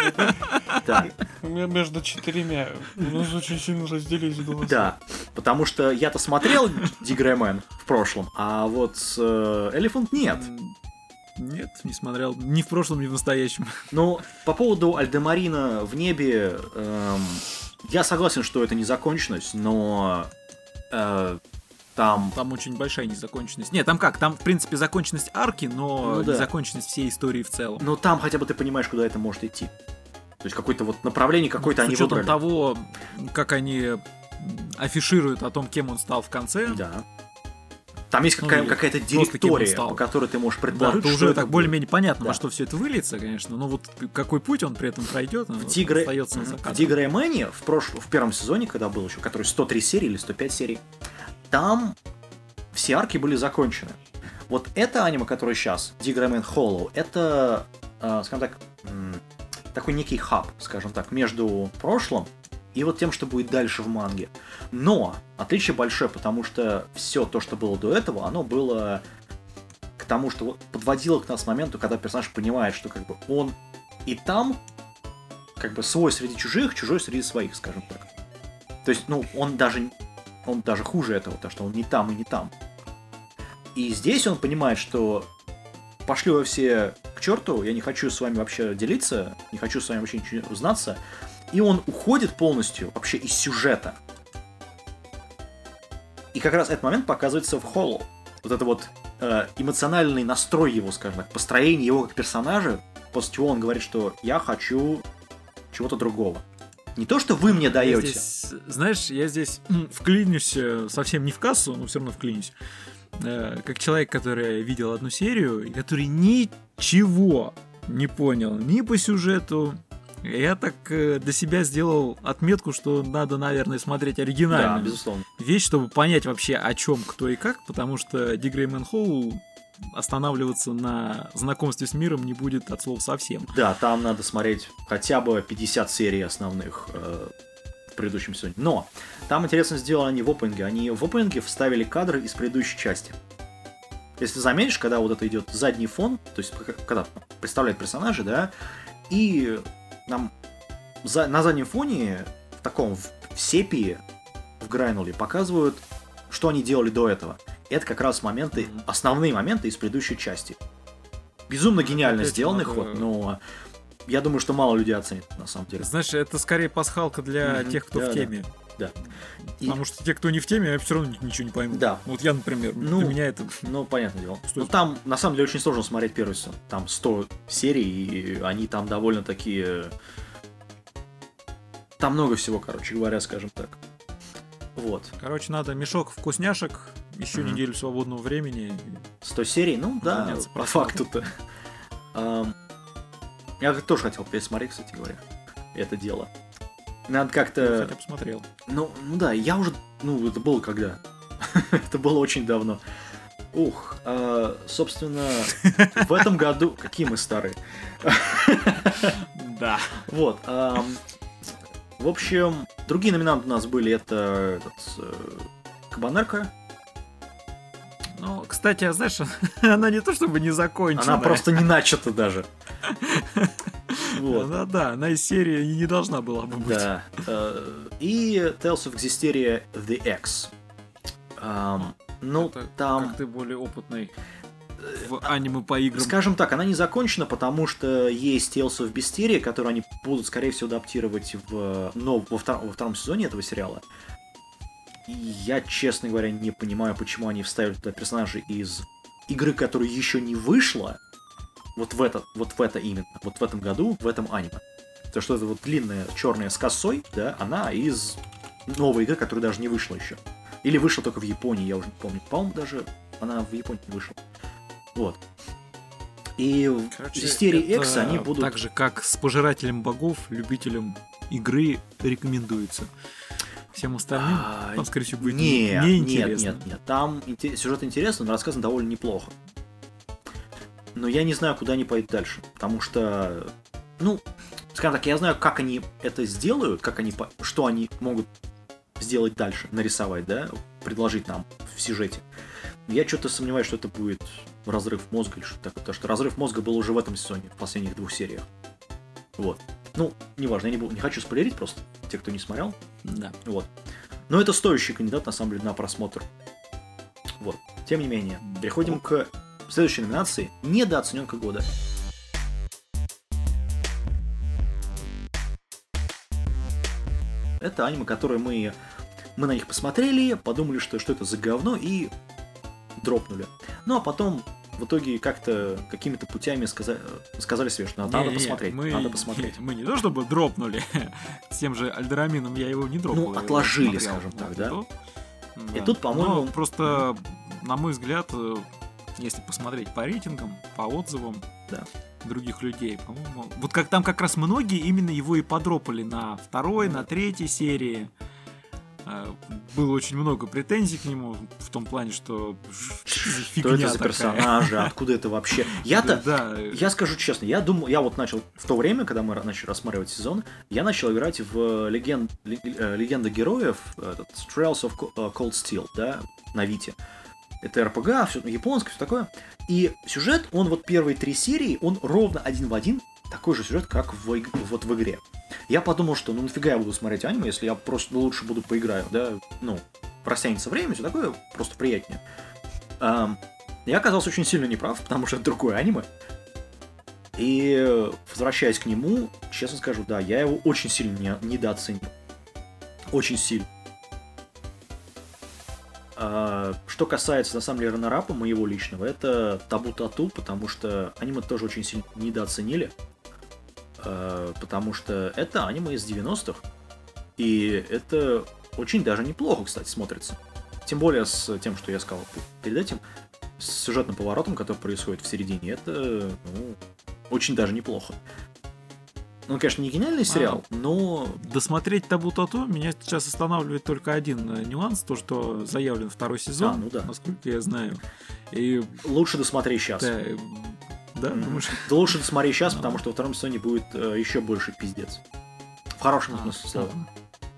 да. У меня между четырьмя. У нас очень сильно разделились голоса. Да, потому что я-то смотрел Дигремен в прошлом, а вот э, Elephant нет. Нет, не смотрел. Ни в прошлом, ни в настоящем. Ну, по поводу Альдемарина в небе, эм, я согласен, что это незаконченность, но э, там... Там очень большая незаконченность. Нет, там как? Там, в принципе, законченность арки, но Ну да. незаконченность всей истории в целом. Но там хотя бы ты понимаешь, куда это может идти. То есть какое-то вот направление какое-то С они учетом выбрали. того, как они афишируют о том, кем он стал в конце. Да. Там есть Ну, какая- или какая-то директория, по которой ты можешь Да, предположить, то что уже это так более-менее понятно, Да. во что все это выльется, конечно, но вот какой путь он при этом пройдет, В Тигре... остается Мгм. за в. Тигре Мэне в, прош... в первом сезоне, когда был еще, который 103 серии или 105 серий, там все арки были закончены. Вот это аниме, которое сейчас, Digreman Hollow, это, э, скажем так, такой некий хаб, скажем так, между прошлым и вот тем, что будет дальше в манге. Но отличие большое, потому что все то, что было до этого, оно было к тому, что вот подводило к нас моменту, когда персонаж понимает, что как бы он и там, как бы свой среди чужих, чужой среди своих, скажем так. То есть, ну, он даже, он даже хуже этого, то что он не там и не там. И здесь он понимает, что пошли вы все к черту, я не хочу с вами вообще делиться, не хочу с вами вообще ничего узнаться. И он уходит полностью вообще из сюжета. И как раз этот момент показывается в Холлоу. Вот это вот э, эмоциональный настрой его, скажем так, построение его как персонажа, после чего он говорит, что я хочу чего-то другого. Не то, что вы мне даете. здесь, знаешь, я здесь вклинюсь э, совсем не в кассу, но все равно вклинюсь. Э, Как человек, который видел одну серию, и который ничего не понял ни по сюжету, я так э, для себя сделал отметку, что надо, наверное, смотреть Да, оригинальную безусловно. вещь, чтобы понять вообще о чем, кто и как, потому что Дигреймен Холл останавливаться на знакомстве с миром не будет от слов совсем. Да, там надо смотреть хотя бы 50 серий основных э, в предыдущем сезоне. Но там интересно сделано они в опенинге. Они в опенинге вставили кадры из предыдущей части. Если заметишь, когда вот это идет задний фон, то есть когда представляют персонажей, да, и нам за- на заднем фоне в таком в, в сепии, в грануле показывают, что они делали до этого. Это как раз моменты, основные моменты из предыдущей части. Безумно гениально опять сделанный надо- ход, но я думаю, что мало людей оценят, на самом деле. Знаешь, это скорее пасхалка для Мгм. тех, кто Да, в теме. Да. И- Потому что те, кто не в теме, все равно ни- ничего не поймут. Да. Вот я, например, Ну, для меня это... Ну, понятное дело. Ну, там, на самом деле, очень сложно смотреть первый сезон. Там 100 серий, и они там довольно такие... Там много всего, короче говоря, скажем так. Вот. Короче, надо мешок вкусняшек, еще Мгм. неделю свободного времени. 100 серий, ну да, по факту-то. Я тоже хотел пересмотреть, кстати говоря, это дело. Надо как-то... Хотя посмотрел. Ну, ну да, я уже... Ну, это было когда? [LAUGHS] это было очень давно. Ух, а, собственно, в этом году... Какие мы старые. Да. Вот. ам, в общем, другие номинанты у нас были. Это этот, э, Кабанерка. Ну, кстати, а знаешь, [LAUGHS] она не то чтобы не закончена. Она просто не начата даже. Вот. Да, да, она из серии не должна была бы быть. Да. Э, И Tales of Xysteria The X. Ам, Ну, Это там... Как ты более опытный в аниме по играм. Скажем так, она не закончена, потому что есть Tales of Mysteria, которые они будут, скорее всего, адаптировать в, но во, втор- во втором сезоне этого сериала. И я, честно говоря, не понимаю, почему они вставили туда персонажей из игры, которая еще не вышла, вот в это, вот в это именно, вот в этом году, в этом аниме. То, что это вот длинная черная с косой, да, она из новой игры, которая даже не вышла еще. Или вышла только в Японии, я уже не помню. По-моему, даже она в Японии не вышла. Вот. И в Короче, это X они будут... Так же, как с пожирателем богов, любителям игры рекомендуется. Всем остальным, А, там, скорее всего, будет нет, нет, неинтересно. нет, нет. Там инте- сюжет интересный, но рассказан довольно неплохо. Но я не знаю, куда они пойдут дальше. Потому что, ну, скажем так, я знаю, как они это сделают, как они, что они могут сделать дальше, нарисовать, да, предложить нам в сюжете. Я что-то сомневаюсь, что это будет разрыв мозга или что-то такое. Потому что разрыв мозга был уже в этом сезоне, в последних двух сериях. Вот. Ну, неважно, я не, буду- не хочу спойлерить просто, те, кто не смотрел. Да. Вот. Но это стоящий кандидат, на самом деле, на просмотр. Вот. Тем не менее, переходим к следующей номинации «Недооцененка года». Это аниме, которые мы, мы на них посмотрели, подумали, что, что это за говно, и дропнули. Ну, а потом в итоге как-то какими-то путями сказа- сказали себе, что надо, надо Не-не-не, посмотреть, мы, надо посмотреть. [LAUGHS] Мы не то чтобы дропнули, [LAUGHS] с тем же Альдерамином я его не дропнул. Ну, отложили, смотрел. скажем так, да? и тут- И да. тут, по-моему- просто, на мой взгляд, э, если посмотреть по рейтингам, по отзывам Да. других людей, по-моему, вот как там как раз многие именно его и подропали на второй, на третьей серии. Э, Было очень много претензий к нему в том плане, что что за это за такая? персонажи, откуда это вообще? Я-то, Да, я скажу честно, я думал, я вот начал в то время, когда мы начали рассматривать сезон, я начал играть в леген, ле- э, Легенда героев, этот, Trails of Co- Cold Steel, да, на Вите. Это РПГ, все японское, все такое. И сюжет, он вот первые три серии, он ровно один в один такой же сюжет, как в, вот в игре. Я подумал, что ну нафига я буду смотреть аниме, если я просто лучше буду поиграю, да, ну, растянется время, все такое, просто приятнее. Ам, я оказался очень сильно неправ, потому что это другое аниме. И возвращаясь к нему, честно скажу, да, я его очень сильно не- недооценил. Очень сильно. А, что касается, на самом деле, раннерапа моего личного, это Табу Тату, потому что аниме тоже очень сильно недооценили. А, потому что это аниме из 90-х. И это очень даже неплохо, кстати, смотрится. Тем более с тем, что я сказал перед этим, с сюжетным поворотом, который происходит в середине, это ну, очень даже неплохо. Ну, конечно, не гениальный сериал, но Досмотреть Табу Тату меня сейчас останавливает только один э, нюанс, то, что заявлен второй сезон, А, ну да. насколько я знаю. И лучше досмотри сейчас. да, э, да, Мгм. думаешь? Да лучше досмотри сейчас, Ну. [LAUGHS] потому что во втором сезоне будет э, еще больше пиздец. В хорошем А, смысле слова.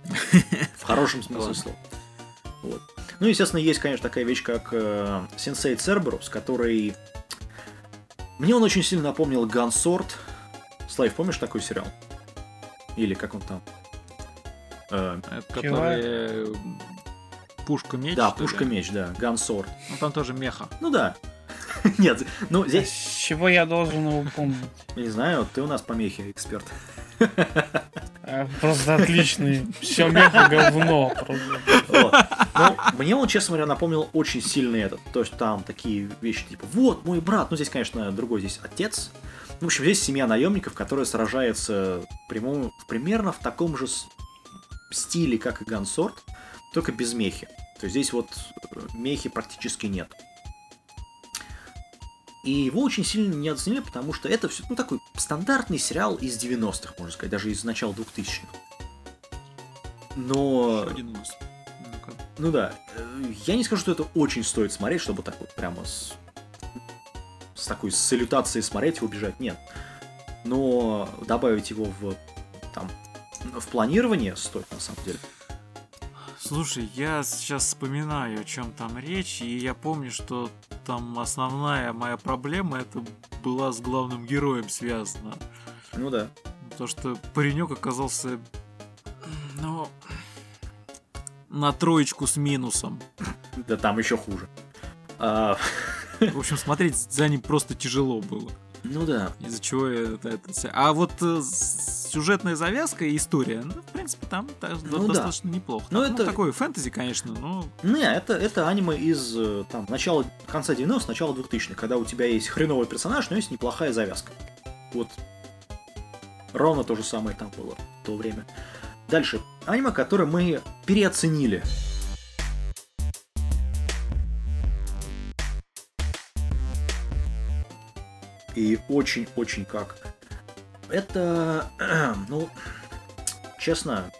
[LAUGHS] В хорошем смысле слова. Вот. Ну, естественно, есть, конечно, такая вещь, как э, Сенсей Церберус, который... Мне он очень сильно напомнил Гансорт. Слайв, помнишь такой сериал? Или как он там? Э, Это который э, пушка-меч. да, пушка-меч, да, Гансорт. Ну там тоже меха. Ну да. [LAUGHS] Нет, ну здесь... чего я должен его помнить? Я не знаю, ты у нас помехи эксперт. А, Просто отличный. Все меха говно. Но мне он, честно говоря, напомнил очень сильно этот. То есть там такие вещи, типа, вот мой брат. Ну, здесь, конечно, другой здесь отец. В общем, здесь семья наемников, которая сражается прямо- примерно в таком же стиле, как и Гансорт, только без мехи. То есть здесь вот э, мехи практически нет. И его очень сильно не оценили, потому что это все ну, такой стандартный сериал из 90-х, можно сказать, даже из начала 2000-х. Но... Еще один у нас. Ну-ка. Ну да, э, я не скажу, что это очень стоит смотреть, чтобы так вот прямо с, с такой салютацией смотреть и убежать, нет. Но добавить его в там в планирование стоит на самом деле. Слушай, я сейчас вспоминаю, о чем там речь, и я помню, что там основная моя проблема это была с главным героем связана. Ну да. То, что паренек оказался, ну, на троечку с минусом. Да там еще хуже. А, В общем, смотреть за ним просто тяжело было. ну да. Из-за чего это, это А вот э, сюжетная завязка и история, ну, в принципе, там та- Ну да. достаточно неплохо. Ну, Там, это- такое фэнтези, конечно, но Не, это, это аниме из э, там, начала, конца 90-х, начала 2000-х, когда у тебя есть хреновый персонаж, но есть неплохая завязка. Вот. Ровно то же самое там было в то время. Дальше. Аниме, которое мы переоценили. И очень-очень как. Это, [CLEARS THROAT] ну, честно,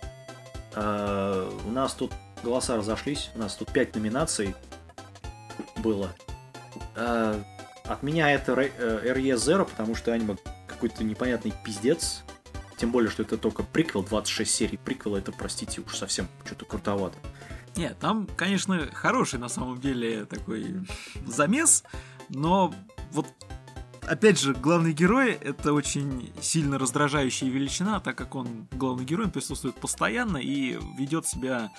э, у нас тут голоса разошлись, у нас тут 5 номинаций было. Э, От меня это RE Zero, потому что аниме какой-то непонятный пиздец. Тем более, что это только приквел, 26 серий приквела, это, простите, уж совсем что-то крутовато. Нет, там, конечно, хороший на самом деле такой замес, но вот опять же, главный герой это очень сильно раздражающая величина, так как он главный герой, он присутствует постоянно и ведет себя,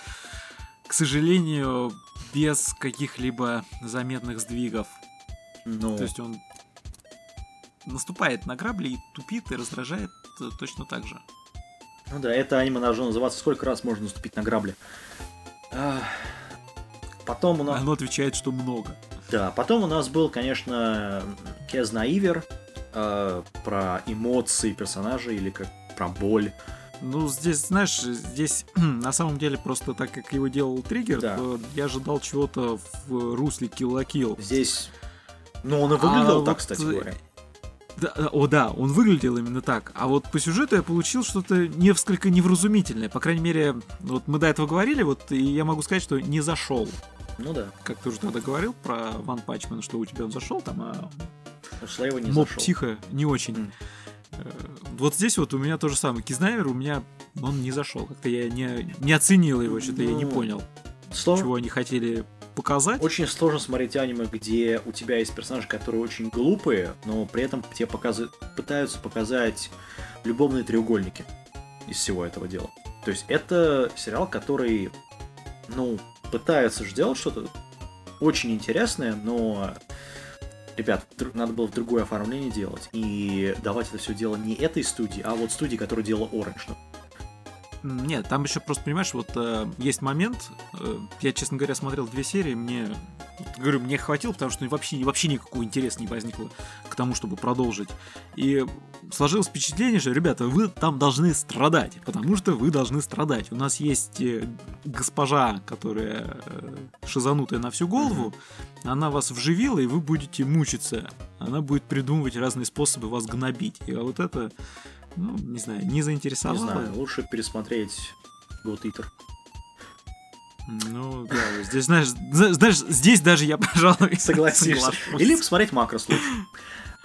к сожалению, без каких-либо заметных сдвигов. Но... То есть он наступает на грабли и тупит и раздражает э, точно так же. Ну да, это аниме должно называться «Сколько раз можно наступить на грабли». Потом у нас... Оно отвечает, что много. Да, потом у нас был, конечно, Кезна Ивер э, про эмоции персонажа или как про боль. Ну, здесь, знаешь, здесь [CLEARS THROAT] на самом деле просто так как его делал триггер, Да. то я ожидал чего-то в русле Kill Kill. Здесь... Ну, он и выглядел А так, вот, кстати э, говоря. Да, э, о, да, он выглядел именно так. А вот по сюжету я получил что-то несколько невразумительное. По крайней мере, вот мы до этого говорили, вот и я могу сказать, что не зашел. Ну да. Как ты уже тогда говорил про Ван Пачмана, что у тебя он зашел там, а У Слейва не Моб зашел. Психо не очень. Э, Вот здесь вот у меня то же самое. Кизнайвер у меня он не зашел. Как-то я не, не оценил его, что-то я не Ну, понял, Сло- чего они хотели показать. Очень сложно смотреть аниме, где у тебя есть персонажи, которые очень глупые, но при этом тебе показы- пытаются показать любовные треугольники из всего этого дела. То есть это сериал, который, ну, пытается же делать что-то очень интересное, но, ребят, надо было в другое оформление делать и давать это все дело не этой студии, а вот студии, которая делала Orange. М, Нет, там еще просто, понимаешь, вот э, есть момент, э, я, честно говоря, смотрел две серии, мне, говорю, мне хватило, потому что вообще, вообще никакого интереса не возникло к тому, чтобы продолжить. И сложилось впечатление, что, ребята, вы там должны страдать, потому что вы должны страдать. У нас есть э, госпожа, которая э, шизанутая на всю голову, она вас вживила, и вы будете мучиться. Она будет придумывать разные способы вас гнобить. И вот это, ну, не знаю, не Не заинтересовало. знаю, лучше пересмотреть God Eater. Ну, да, здесь, знаешь, зна- знаешь, здесь даже я, [LAUGHS] пожалуй, соглашусь. Или посмотреть Макрос лучше.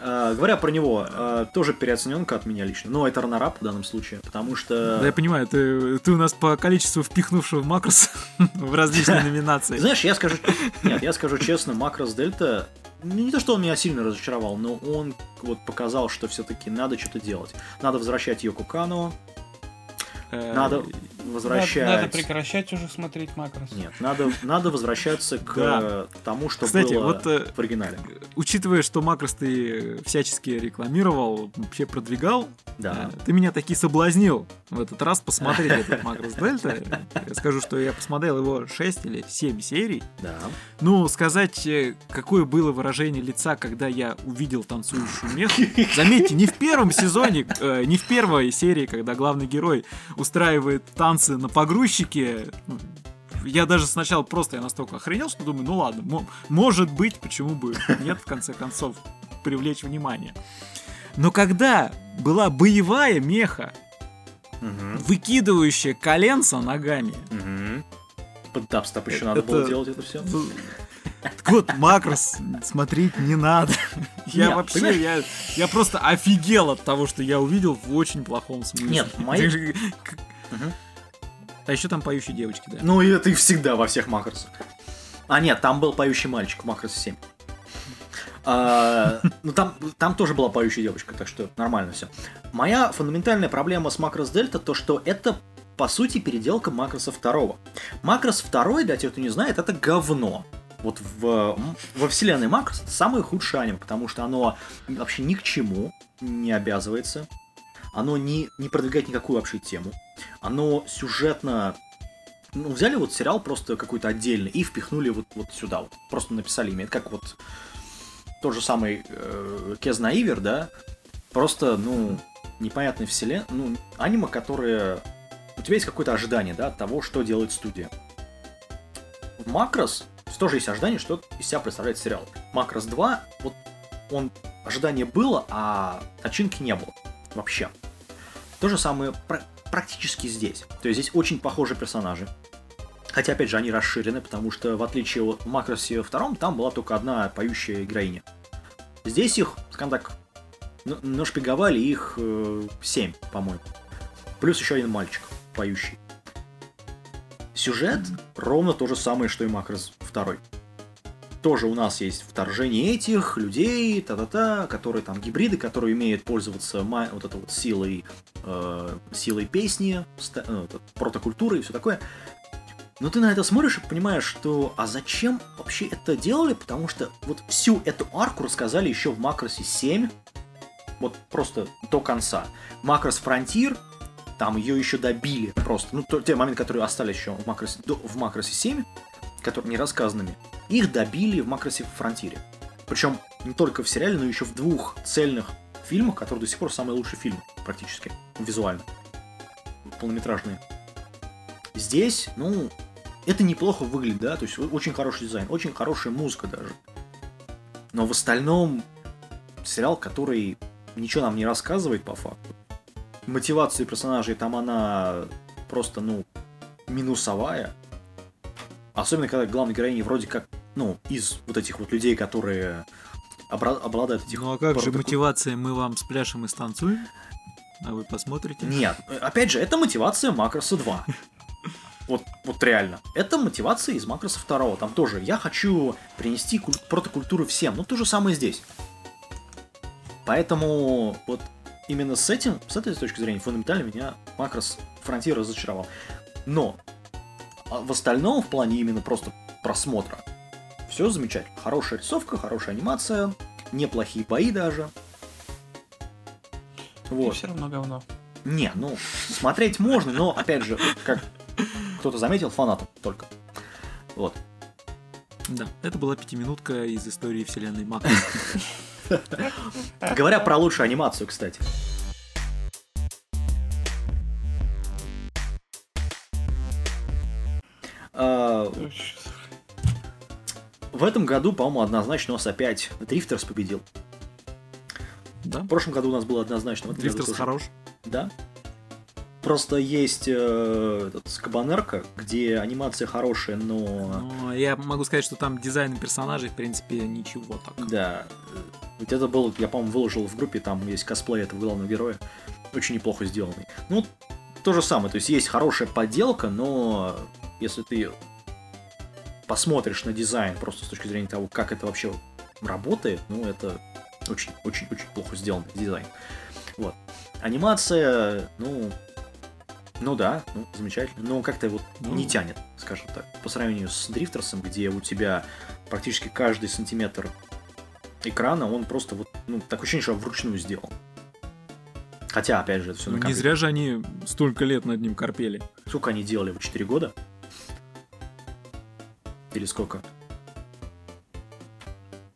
А, говоря про него, а, тоже переоцененка от меня лично. Но это раннерап в данном случае, потому что... Да, я понимаю, ты, ты у нас по количеству впихнувшего макрос [LAUGHS] в различные [LAUGHS] номинации. Знаешь, я скажу... Нет, я скажу честно, Макрос Дельта... ну, Не то, что он меня сильно разочаровал, но он вот показал, что все-таки надо что-то делать. Надо возвращать Йоку Кано, Э, надо- возвращать... Надо, надо прекращать уже смотреть макрос. Нет, надо, надо возвращаться к Да. э, тому, что Кстати, было вот, э, в оригинале. Учитывая, что Макрос ты всячески рекламировал, вообще продвигал, Да. э, ты меня таки соблазнил в этот раз посмотреть этот Макрос Дельта. Я скажу, что я посмотрел его 6 или 7 серий. Да. Ну, сказать, какое было выражение лица, когда я увидел танцующую меху. Заметьте, не в первом сезоне, не в первой серии, когда главный герой устраивает танцы на погрузчике. ну, Я даже сначала просто я настолько охренел, что думаю, ну ладно, мо- может быть, почему бы нет, в конце концов, привлечь внимание. Но когда была боевая меха, Мгм. выкидывающая коленца ногами, Мгм. Под дабстеп еще Это- надо было делать это все. Так вот, макрос смотреть не надо. Я Нет, вообще, понимаешь? я, я просто офигел от того, что я увидел в очень плохом смысле. Нет, мои- [LAUGHS] Мгм. А еще там поющие девочки, да. Ну и это и всегда во всех макросах. А нет, там был поющий мальчик в макросе 7. А, ну там, там тоже была поющая девочка, так что нормально все. Моя фундаментальная проблема с макрос дельта то, что это по сути переделка макроса второго. Макрос второй, для тех, кто не знает, это говно. Вот в, во вселенной Макрос это самое худшее аниме, потому что оно вообще ни к чему не обязывается. Оно не, не продвигает никакую вообще тему. Оно сюжетно ну, взяли вот сериал просто какой-то отдельный и впихнули вот, вот сюда. Вот. Просто написали имя. Это как вот тот же самый э, Кезна Ивер, да? Просто, ну, непонятная вселенная. Ну, аниме, которое... У тебя есть какое-то ожидание, да, от того, что делает студия. В Макрос тоже есть ожидание, что из себя представляет сериал. Макрос 2, вот он ожидание было, а начинки не было. Вообще. То же самое практически здесь. То есть здесь очень похожи персонажи. Хотя, опять же, они расширены, потому что, в отличие от Макросе втором, там была только одна поющая героиня. Здесь их, скажем так, нашпиговали их э, семь, по-моему. Плюс еще один мальчик поющий. Сюжет ровно то же самое, что и Макрос второй. Тоже у нас есть вторжение этих людей, та-та-та, которые там гибриды, которые умеют пользоваться вот этой вот силой, э, силой песни, вот, протокультуры и все такое. Но ты на это смотришь и понимаешь, что а зачем вообще это делали, потому что вот всю эту арку рассказали еще в Макросе 7, вот просто до конца. Macross Frontier, там ее еще добили просто. Ну, те моменты, которые остались еще в Макросе, до- в Макросе 7, которые не рассказанными, их добили в Макросе Фронтире. Причем не только в сериале, но еще в двух цельных фильмах, которые до сих пор самые лучшие фильмы, практически, визуально. Полнометражные. Здесь, ну, это неплохо выглядит, да, то есть очень хороший дизайн, очень хорошая музыка даже. Но в остальном сериал, который ничего нам не рассказывает по факту. Мотивация персонажей там она просто, ну, минусовая. Особенно, когда главной героиня вроде как, ну, из вот этих вот людей, которые обладают этих... Ну а как же мотивация «мы вам спляшем и станцуем»? А вы посмотрите? Нет, э, опять же, это мотивация Макроса 2. [LAUGHS] Вот, вот реально. Это мотивация из Макроса 2. Там тоже я хочу принести куль- протокультуру всем. Ну, то же самое здесь. Поэтому вот именно с этим, с этой точки зрения, фундаментально меня Макрос Фронтир разочаровал. Но а в остальном, в плане именно просто просмотра, все замечательно. Хорошая рисовка, хорошая анимация, неплохие бои даже. И Вот. все равно говно. Не, ну, смотреть можно, но, опять же, как кто-то заметил, фанатам только. Вот. Да, это была пятиминутка из истории вселенной Макрос. Говоря про лучшую анимацию, кстати. В этом году, по-моему, однозначно у нас опять Дрифтерс победил. Да? В прошлом году у нас было однозначно. Дрифтерс хорош. Да. Просто есть э, этот Скабанерка, где анимация хорошая, но... Но я могу сказать, что там дизайн персонажей, в принципе, ничего так. Да. Вот это был, я, по-моему, выложил в группе, там есть косплей этого главного героя. Очень неплохо сделанный. Ну, то же самое, то есть есть хорошая подделка, но если ты посмотришь на дизайн просто с точки зрения того, как это вообще работает, ну, это очень-очень-очень плохо сделанный дизайн. Вот. Анимация, ну, Ну да, ну, замечательно. Но как-то вот Ну. не тянет, скажем так. По сравнению с Дрифтерсом, где у тебя практически каждый сантиметр экрана, он просто вот, ну, такое ощущение, что вручную сделан. Хотя, опять же, это все Ну, не зря же они столько лет над ним корпели. Сколько они делали? Вот 4 года? Или сколько?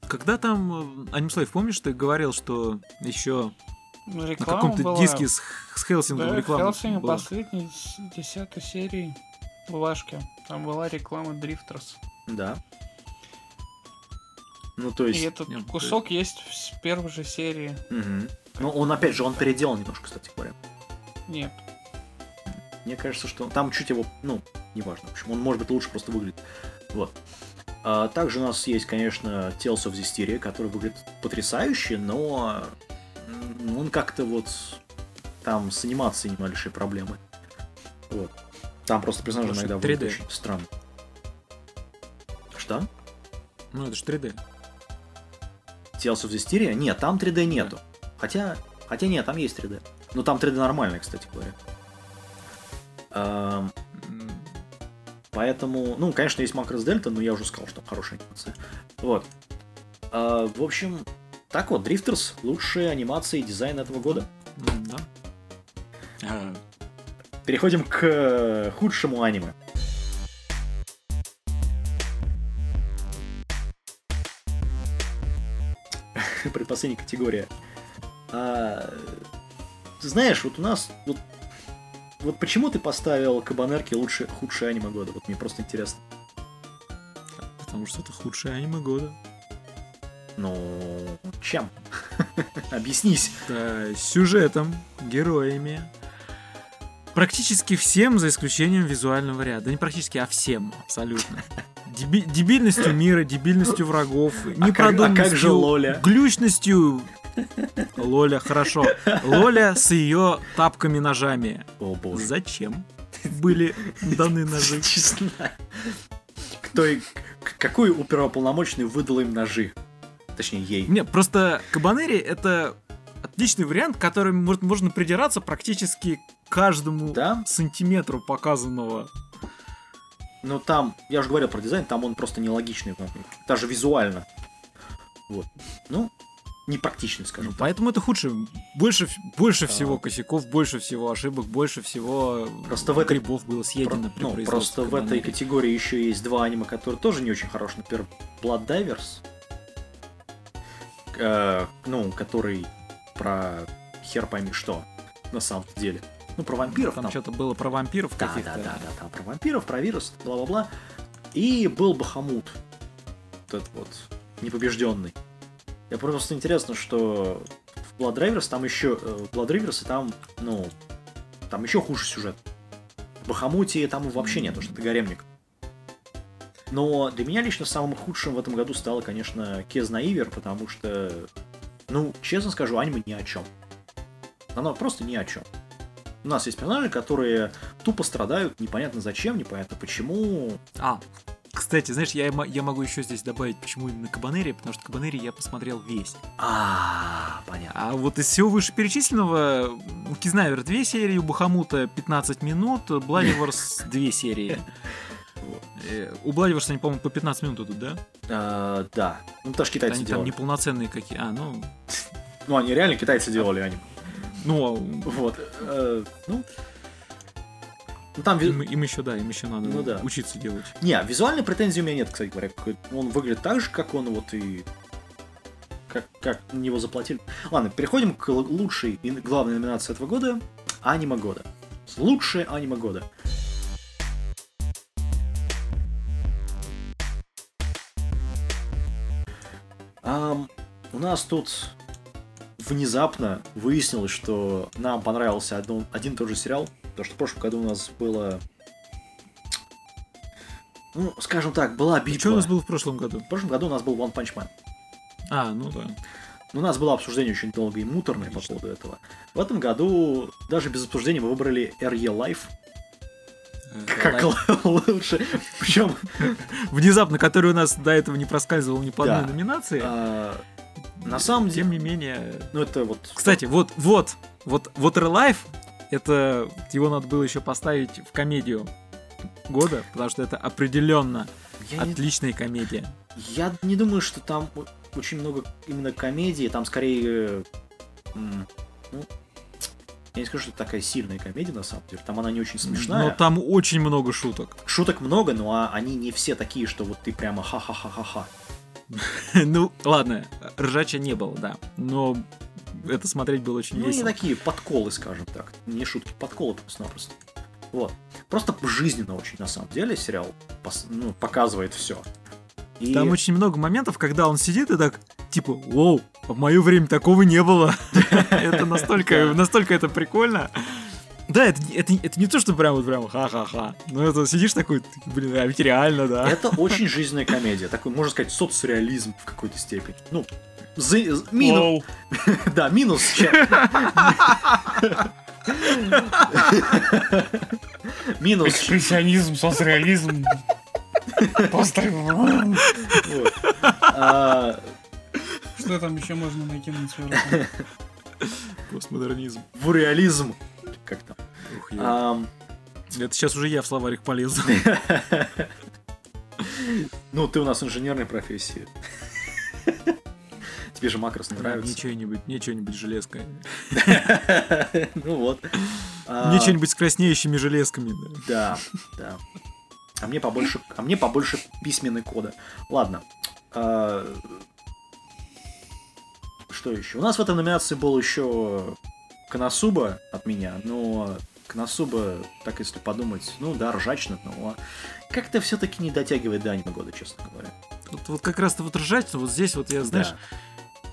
Когда там, э, Анимслейв, помнишь, ты говорил, что еще Ну, на реклама каком-то была. диске с, с Хелсингом Да, реклама Хелсинг была? последний с десятой серии Влашки. Там была реклама Дрифтерс. Да. Ну, то есть... И этот нет, кусок есть с первой же серии. мгм. Ну, он, опять же, он переделал немножко, кстати говоря. Нет. Мне кажется, что там чуть его, ну, неважно. В общем, он, может быть, лучше просто выглядит. Вот. А, также у нас есть, конечно, Tales of Zestiria, который выглядит потрясающе, но он как-то вот там с анимацией небольшие проблемы. Вот. Там просто персонажи Потому иногда выглядят 3D. очень странно. Что? Ну, это же 3D. Tales of Zestiria? Нет, там 3D нету. Хотя, хотя нет, там есть 3D. Но там 3D нормальный, кстати говоря. Ам, М, Поэтому, ну, конечно, есть макрос дельта, но я уже сказал, что хорошая анимация. Вот. А, в общем, так вот, Дрифтерс лучшие анимации и дизайн этого года. Да. А, Переходим к э, худшему аниме. [LAUGHS] Предпоследняя категория. А, ты знаешь, вот у нас вот, вот почему ты поставил Кабанерки лучше худшее аниме года? Вот мне просто интересно. потому что это худшее аниме года. Ну, чем? [LAUGHS] Объяснись. Да, сюжетом, героями. Практически всем, за исключением визуального ряда. Да не практически, а всем, абсолютно. Деби- дебильностью мира, дебильностью врагов, А как- а непродуманностью, как же Лоля? глючностью. Лоля, хорошо. Лоля с ее тапками-ножами. О боже. Зачем были даны ножи? [LAUGHS] Честно. Кто и какой оперуполномоченный выдал им ножи? Точнее, ей. Не, просто Кабанери это отличный вариант, которым может- можно придираться практически каждому Да? сантиметру показанного. Но там, я уже говорил про дизайн, там он просто нелогичный. Даже визуально. Вот. Ну, непрактичный, скажем так. Поэтому это худшее. Больше, больше Да. всего косяков, больше всего ошибок, больше всего Просто в этой- грибов было съедено при ну, просто в этой категории еще есть два аниме, которые тоже не очень хороши. Например, Blood Divers. Э, ну, который про хер пойми что, на самом деле. Ну, про вампиров Там там. что-то было про вампиров Да, каких-то. да, да, да, там про вампиров, про вирус, бла-бла-бла. И был Бахамут. Вот этот вот, непобежденный. Я просто интересно, что в Blood Drivers там еще... э, В Blood Drivers там, ну, там еще хуже сюжет. В Бахамуте там вообще нет, что это гаремник. Но для меня лично самым худшим в этом году стало, конечно, Кезна Ивер, потому что, ну, честно скажу, аниме ни о чем. Оно просто ни о чем. У нас есть персонажи, которые тупо страдают, непонятно зачем, непонятно почему. А, кстати, знаешь, я, я могу еще здесь добавить, почему именно Кабанери, потому что Кабанери я посмотрел весь. А, понятно. А вот из всего вышеперечисленного, у Кизнавер 2 серии, у Бахамута 15 минут, Бладиворс 2 [LAUGHS] серии. Э, У Бладиворса они, по-моему, по 15 минут идут, да? А, да. Ну, что китайцы Они там делали. неполноценные какие. А, ну, Ну, они реально китайцы делали аниме. ну, Вот. э, ну, ну, там... им, им еще, да, им еще надо Ну да. учиться делать. Не, визуальной претензий у меня нет, кстати говоря. Он выглядит так же, как он вот и... Как, как на него заплатили. Ладно, переходим к лучшей и главной номинации этого года. Аниме года. Лучшее аниме года. Ам, у нас тут внезапно выяснилось, что нам понравился один, один и тот же сериал. Потому что в прошлом году у нас было... Ну, скажем так, была битва. Что у нас было в прошлом году? В прошлом году у нас был One Punch Man. А, ну да. Но у нас было обсуждение очень долгое и муторное по Отлично. поводу этого. В этом году даже без обсуждения мы выбрали RE Life Э, как [LAUGHS] лучше. Причем Внезапно, который у нас до этого не проскальзывал ни по Да. одной номинации. а, на самом Тем деле, не менее. ну это вот... Кстати, вот, вот, вот, вот Life это его надо было еще поставить в комедию года, потому что это определенно Я не, отличная комедия. я не думаю, что там очень много именно комедии, там скорее... э, ну, я не скажу, что это такая сильная комедия, на самом деле. Там она не очень смешная. Но там очень много шуток. Шуток много, но а- они не все такие, что вот ты прямо ха-ха-ха-ха-ха. [LAUGHS] ну, ладно, ржача не было, да. Но это смотреть было очень Ну, не весело. такие подколы, скажем так. Не шутки, подколы просто-напросто. Вот. Просто жизненно очень, на самом деле, сериал ну, показывает все. И... Там очень много моментов, когда он сидит и так, типа, воу, а в мое время такого не было. [LAUGHS] Это настолько, настолько это прикольно. Да, это, это, это не то, что прям вот прям ха-ха-ха. Но это сидишь такой, блин, а ведь реально, да. Это очень жизненная комедия. Такой, можно сказать, соцреализм в какой-то степени. Ну, за- минус, [LAUGHS] да, минус. [LAUGHS] Минус. Экспрессионизм, соцреализм. А, Что там еще можно накинуть сверху? [LAUGHS] Постмодернизм. Вуреализм. Как там? Ух, Ам, Это сейчас уже я в словарик полезу. [LAUGHS] Ну, ты у нас инженерной профессии. [LAUGHS] Тебе же макрос не Мне нравится. что-нибудь, мне что-нибудь железкой. [LAUGHS] Ну вот. А, Мне что-нибудь с краснеющими железками, да. Да, да. А мне побольше, а мне побольше письменной кода. Ладно. а, Что еще? У нас в этой номинации был еще Коносуба от меня, но Коносуба, так если подумать, ну да, ржачно, но как-то все-таки не дотягивает до аниме года, честно говоря. Вот, вот как раз-то вот ржачно, вот здесь вот я, знаешь, Да.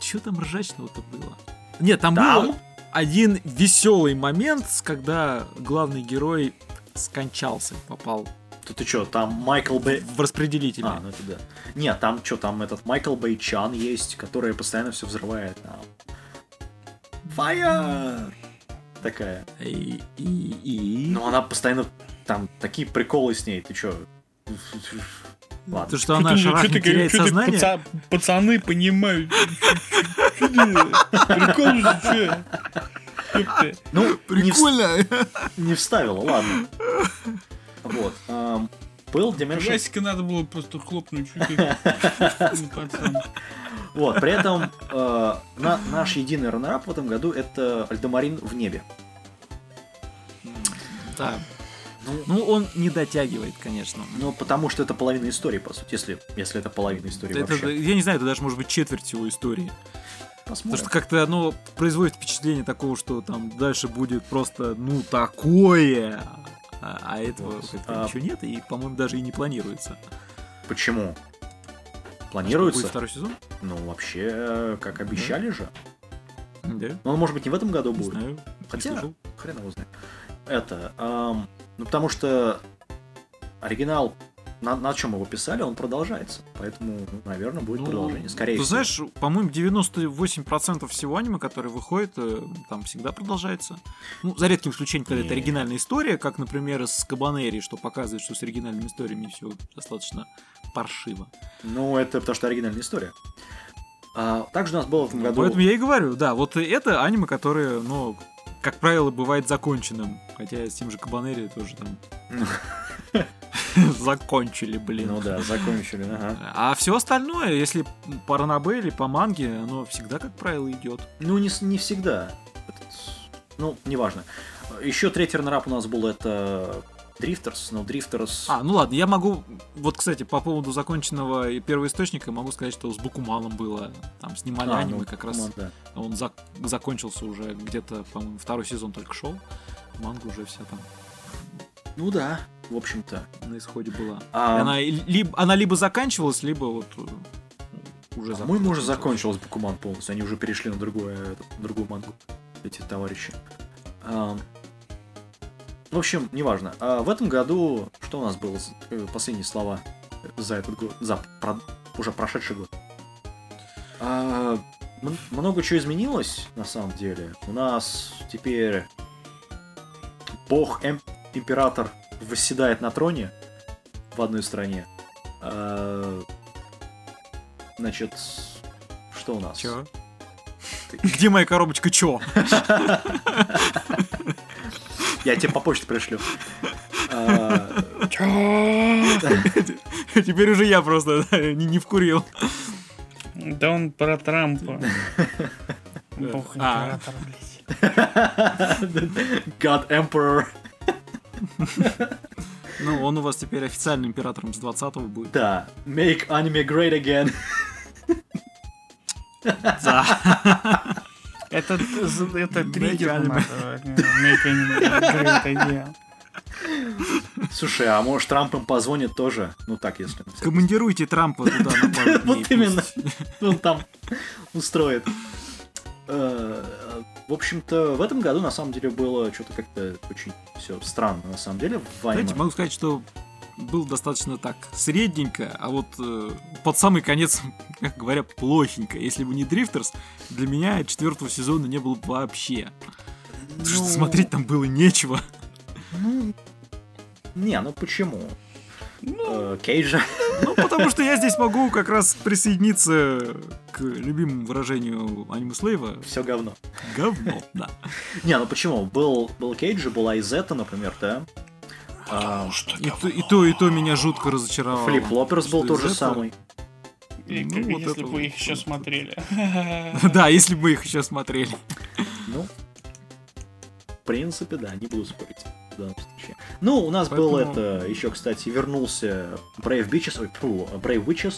что там ржачного-то было? Нет, там, Там? был один веселый момент, когда главный герой скончался, попал Тут ты что, там Майкл Бэй... в распределитель. А, ну это да. Нет, там что, там этот Майкл Бэйчан есть, который постоянно все взрывает. Там. Fire! Такая. И, и, и... Но она постоянно там такие приколы с ней. Ты чё? Ладно. То, что она шарахнет, теряет чё ты, сознание. паца- пацаны понимают. Ты? Прикол же, чё? Ну, не, вс- не вставила, ладно. Вот. эм, был Dimension... Джессика надо было просто хлопнуть. ты? [LAUGHS] Ну, пацан. Вот, при этом э, на- наш единый раннерап в этом году это Альдемарин в небе. Да. Ну, Ну, он не дотягивает, конечно. ну, потому что это половина истории, по сути, если, если это половина истории Это, вообще. я не знаю, это даже может быть четверть его истории. Потому Посмотрим. что как-то оно производит впечатление такого, что там дальше будет просто, ну, такое. А, а этого Вот. как-то А- ничего нет, и, по-моему, даже и не планируется. Почему? Что, Планируется? будет второй сезон? Ну, вообще, как обещали же. Да, Но он, может быть, не в этом году не будет. знаю. Хотя-. Хрен его знает. Это, ам, ну, потому что оригинал, на, на чем его писали, он продолжается. Поэтому, ну, наверное, будет Ну, продолжение. Скорее Ты всего. знаешь, по-моему, 98% всего аниме, которое выходит, э, там всегда продолжается. Ну, за редким исключением, когда это Не. оригинальная история, как, например, с Кабанери, что показывает, что с оригинальными историями все достаточно паршиво. Ну, это потому что оригинальная история. А, также у нас было в этом году... Поэтому я и говорю, да, вот это аниме, которое, ну, как правило, бывает законченным. Хотя с тем же Кабанери тоже там [LAUGHS] закончили, блин. Ну да, закончили, ага. А все остальное, если по ранобе или по манге, оно всегда, как правило, идет. Ну, не, не всегда. Ну, неважно. Еще третий раннерап у нас был это Дрифтерс, но Дрифтерс... А, ну ладно, я могу, вот, кстати, по поводу законченного и первоисточника, могу сказать, что с Букумалом было, там снимали А, аниме ну, как раз, ну, да. он зак- закончился уже где-то, по-моему, второй сезон только шел, манга уже вся там Ну да, в общем-то. на исходе была. А, Она, либо, она либо заканчивалась, либо вот э, уже По-моему, уже закончилась. Бакуман полностью. Они уже перешли на другое, на другую мангу, эти товарищи. Ам, В общем, неважно. А в этом году, что у нас было? э, Последние слова за этот год, за про- уже прошедший год. А, много чего изменилось, на самом деле. У нас теперь бог эм- император восседает на троне в одной стране. А, Значит, что у нас? Чё? Где моя коробочка чё? [LAUGHS] Я тебе по почте пришлю. А, Теперь уже я просто не вкурил. Да он про Трампа. Бог А. император, блядь. God Emperor. Ну, он у вас теперь официальным императором с 20-го будет. Да. Make anime great again. Да. Это, это триггер again. Слушай, а может Трамп им позвонит тоже? Ну так, если... Командируйте Трампа туда на [LAUGHS] пару. Вот именно. [LAUGHS] он там устроит. Э, В общем-то, в этом году на самом деле было что-то как-то очень все странно, на самом деле, в Знаете, могу сказать, что был достаточно так средненько, а вот э, под самый конец, как говоря, плохенько. Если бы не Дрифтерс, для меня четвертого сезона не было бы вообще. Потому что Ну, смотреть там было нечего. Ну, не, ну почему? Э, Кейджа. Ну, потому что я здесь могу как раз присоединиться к любимому выражению аниме Слейва. Все говно. Говно, да. Не, ну почему? Был, был Кейджа, была Изета, например, да? А, И то, и то, и то меня жутко разочаровало. Флип Лоперс был Что тот же самый. И Ну, вот если бы вот их еще смотрели. [LAUGHS] Да, если бы мы их еще смотрели. Ну, в принципе, да, не буду спорить в данном случае. Ну, у нас был Поэтому- это, еще, кстати, вернулся Brave Bitches, ой, фу, Brave Witches,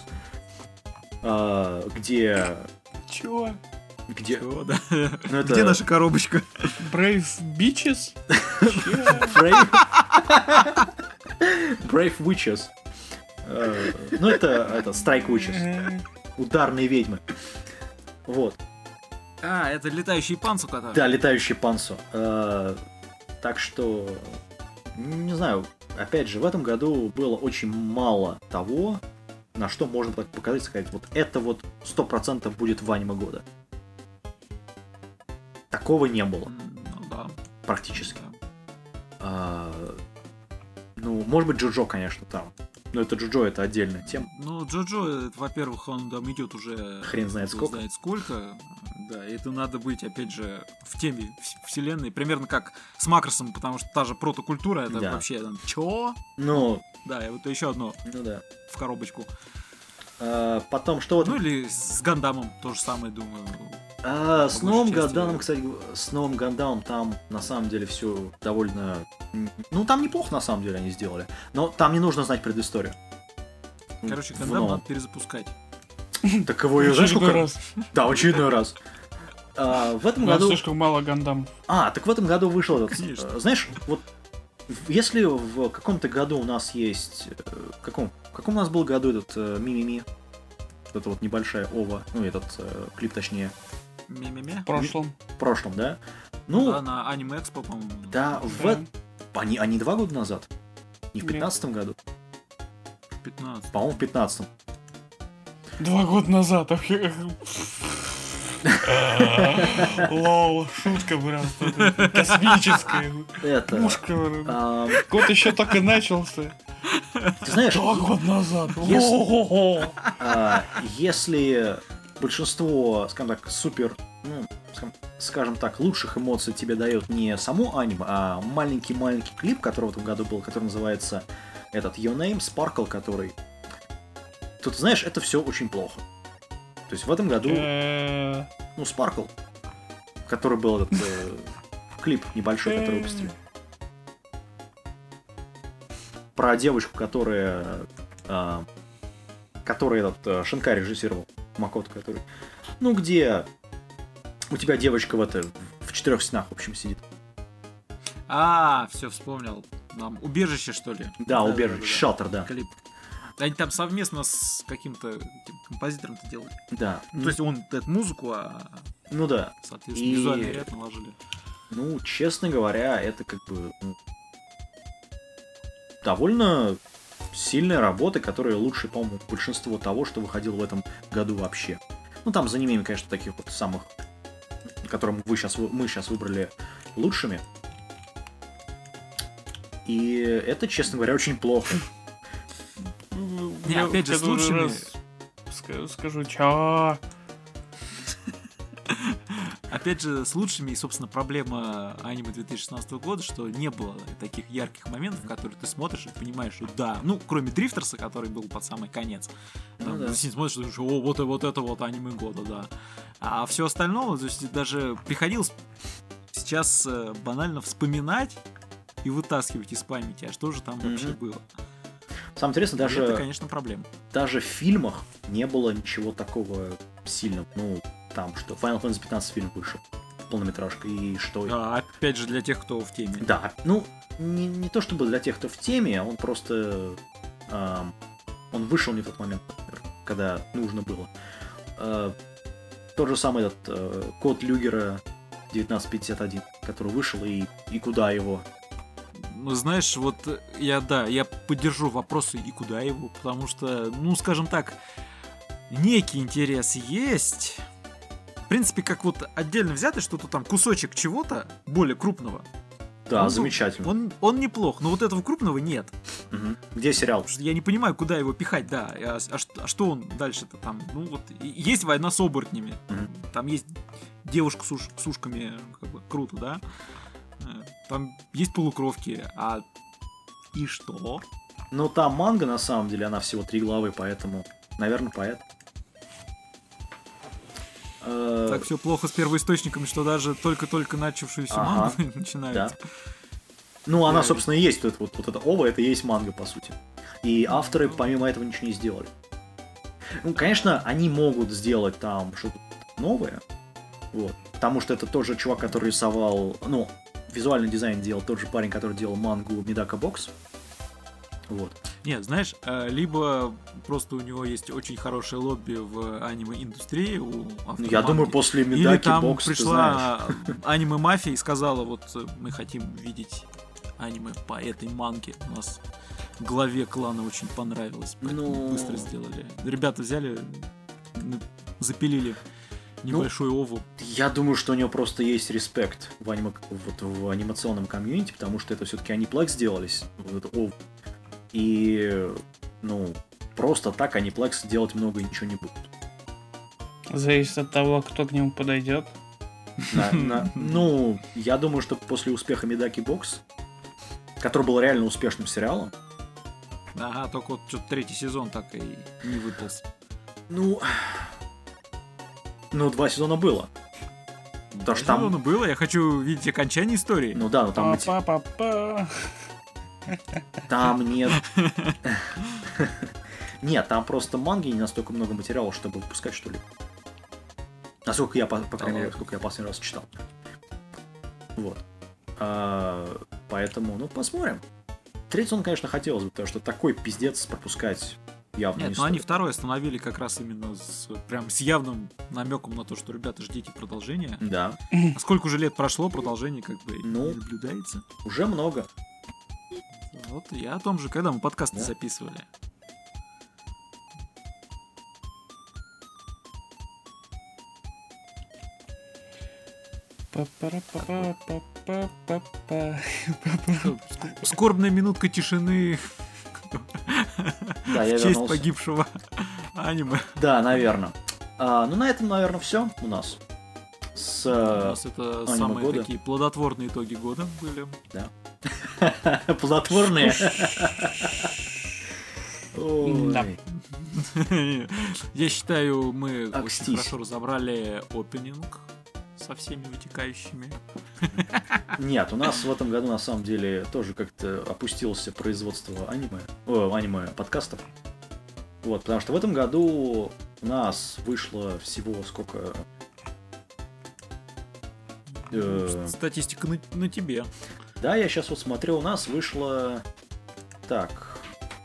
а, где... Чего? Где... Всё, да. Ну, это Где наша коробочка? Brave Bitches? [LAUGHS] Чё? Brave... Brave Witches. Э, Ну, это, это Strike Witches. Ударные ведьмы. Вот. А, это летающий панцу, который. Да, летающий пансо. Э, Так что, не знаю, опять же, в этом году было очень мало того, на что можно показать, сказать, вот это вот 100% будет в аниме года. Такого не было, Ну да. практически. да. А, Ну, может быть, Джоджо, конечно, там. Но это Джоджо, это отдельная тема. Ну, Джоджо, это, во-первых, он там идет уже... Хрен знает кто сколько. знает сколько. Да, это надо быть, опять же, в теме вс- вселенной. Примерно как с Макросом, потому что та же протокультура, это Да. вообще... там, Чё? Ну, Да, и вот еще одно ну да. в коробочку. А, Потом, что. Ну или с Гандамом то же самое, думаю. А, с новым Ганданом, да. кстати, с новым Ганданом там на самом деле все довольно... Ну, там неплохо на самом деле они сделали. Но там не нужно знать предысторию. Короче, Гандам новом. надо перезапускать. [LAUGHS] Так его и очередной сколько... раз. Да, очередной раз. А, в этом году... слишком мало гандам. А, так в этом году вышел этот... Конечно. э, Знаешь, вот если в каком-то году у нас есть... э, В каком, в каком у нас был году этот э, Мимими? Вот эта вот небольшая ова, ну, этот э, клип точнее, Ме-ме-ме. В прошлом. в прошлом, да? Ну, Да, на Аниме Экспо, по-моему. да, в... Они, они два года назад? Не в пятнадцатом году? 15. По-моему, в пятнадцатом. Два года назад. [LAUGHS] Лол, шутка просто. Космическая. Это... Пушка. а, Год еще только начался. ты знаешь, Два года назад. Если большинство, скажем так, супер, ну, скажем, так, лучших эмоций тебе дает не само аниме, а маленький-маленький клип, который в этом году был, который называется этот Your Name, Sparkle, который... То ты знаешь, это все очень плохо. То есть в этом году, Э, ну, Sparkle, который был этот э, клип небольшой, который выпустили. Про девочку, которая... а, который этот э, Шинкай режиссировал. Макото, который... Ну, где у тебя девочка в это в четырех стенах, в общем, сидит. А, все, вспомнил. Нам убежище, что ли? Да, убежище. Шелтер, да. Клип. Они там совместно с каким-то композитором-то делали. Да. Ну, то есть он эту музыку, а, Ну да. соответственно, И- визуальный ряд наложили. Ну, честно говоря, это как бы ну, довольно сильная работа, которая лучше, по-моему, большинство того, что выходило в этом году вообще. Ну, там за ними, конечно, таких вот самых, которым вы сейчас, мы сейчас выбрали лучшими. И это, честно говоря, очень плохо. Не, я опять же, с лучшими- Скажу, чё? Опять же, с лучшими, и, собственно, проблема аниме 2016 года, что не было таких ярких моментов, которые ты смотришь и понимаешь, что да, ну, кроме Дрифтерса, который был под самый конец. Ну Там, да. ты смотришь, думаешь, о, вот, и вот это вот аниме года, да. А все остальное, то есть даже приходилось сейчас э, банально вспоминать и вытаскивать из памяти, а что же там вообще Мгм. было. Самое интересное, И даже, Это, конечно, проблема. даже в фильмах не было ничего такого сильного. Ну, там, что Final Fantasy 15 фильм вышел, полнометражка, и что... А, опять же, для тех, кто в теме. Да, ну, не, не то чтобы для тех, кто в теме, он просто... ам, он вышел не в тот момент, когда нужно было. Э, тот же самый этот э, код Люгера 1951, который вышел, и, и куда его. Ну, знаешь, вот э, я, да, я поддержу вопросы и куда его, потому что, ну, скажем так, некий интерес есть. В принципе, как вот отдельно взятый что-то там, кусочек чего-то более крупного, Да, Ну, замечательно. он, он неплох, но вот этого крупного нет. Мгм. Где сериал? Я не понимаю, куда его пихать, да. А, а что, а что он дальше-то там? Ну, вот есть война с оборотнями. Мгм. Там есть девушка с, уш- с ушками, как бы, круто, да? Э, Там есть полукровки, а и что? Ну, там манга, на самом деле, она всего три главы, поэтому, наверное, поэт. Э, Так все плохо с первоисточниками, что даже только-только начавшуюся Ага. мангу [LAUGHS] начинают. Да. Ну, она, Да, собственно, и есть вот, это вот, вот это оба, это и есть манга, по сути. И авторы, помимо этого, ничего не сделали. Ну, конечно, они могут сделать там что-то новое, вот, потому что это тот же чувак, который рисовал, ну, визуальный дизайн делал тот же парень, который делал мангу Medaka Box, вот. Нет, знаешь, э, либо просто у него есть очень хорошее лобби в аниме-индустрии у Ну, я думаю, после Или Медаки там Бокс, пришла [LAUGHS] аниме-мафия и сказала, вот э, мы хотим видеть аниме по этой манге. У нас главе клана очень понравилось, поэтому Ну. быстро сделали. Ребята взяли, запилили небольшую ову. Я думаю, что у него просто есть респект в, аниме, вот, в анимационном комьюнити, потому что это все-таки Aniplex сделались. Вот это, о, и, ну, просто так Aniplex делать много ничего не будут. Зависит от того, кто к нему подойдет. На- [LAUGHS] на- ну, я думаю, что после успеха Медаки Бокс, который был реально успешным сериалом, Ага, только вот что-то третий сезон так и не выполз. ну, ну, два сезона было. Потому что Сезона там, было, я хочу видеть окончание истории. ну да, но там, эти- Па-па-па-па. Там [LAUGHS] нет... Нет, там просто манги не настолько много материала, чтобы выпускать что-либо. Насколько я, по, по крайней мере, сколько я последний раз читал. Вот. А, поэтому, ну, посмотрим. Третий сезон, конечно, хотелось бы, потому что такой пиздец пропускать явно Нет, не но они стоит. второй остановили как раз именно с, прям с явным намеком на то, что, ребята, ждите продолжения. Да, А сколько уже лет прошло, продолжение как бы Ну. не наблюдается. уже много. Вот я о том же, когда мы подкасты Да. записывали. Скорбная минутка тишины Да, я в честь вернулся. погибшего аниме. Да, наверное. ну, на этом, наверное, все у нас. С У э, нас это самые года. такие плодотворные итоги года были. [LAUGHS] плодотворные. Да. Ой. [LAUGHS] Я считаю, мы очень хорошо разобрали опенинг со всеми вытекающими. Нет, у нас в этом году на самом деле тоже как-то опустилось производство аниме, о, аниме подкастов. Вот, потому что в этом году у нас вышло всего сколько... Э, Статистика на, на тебе. Да, я сейчас вот смотрю, у нас вышло... Так,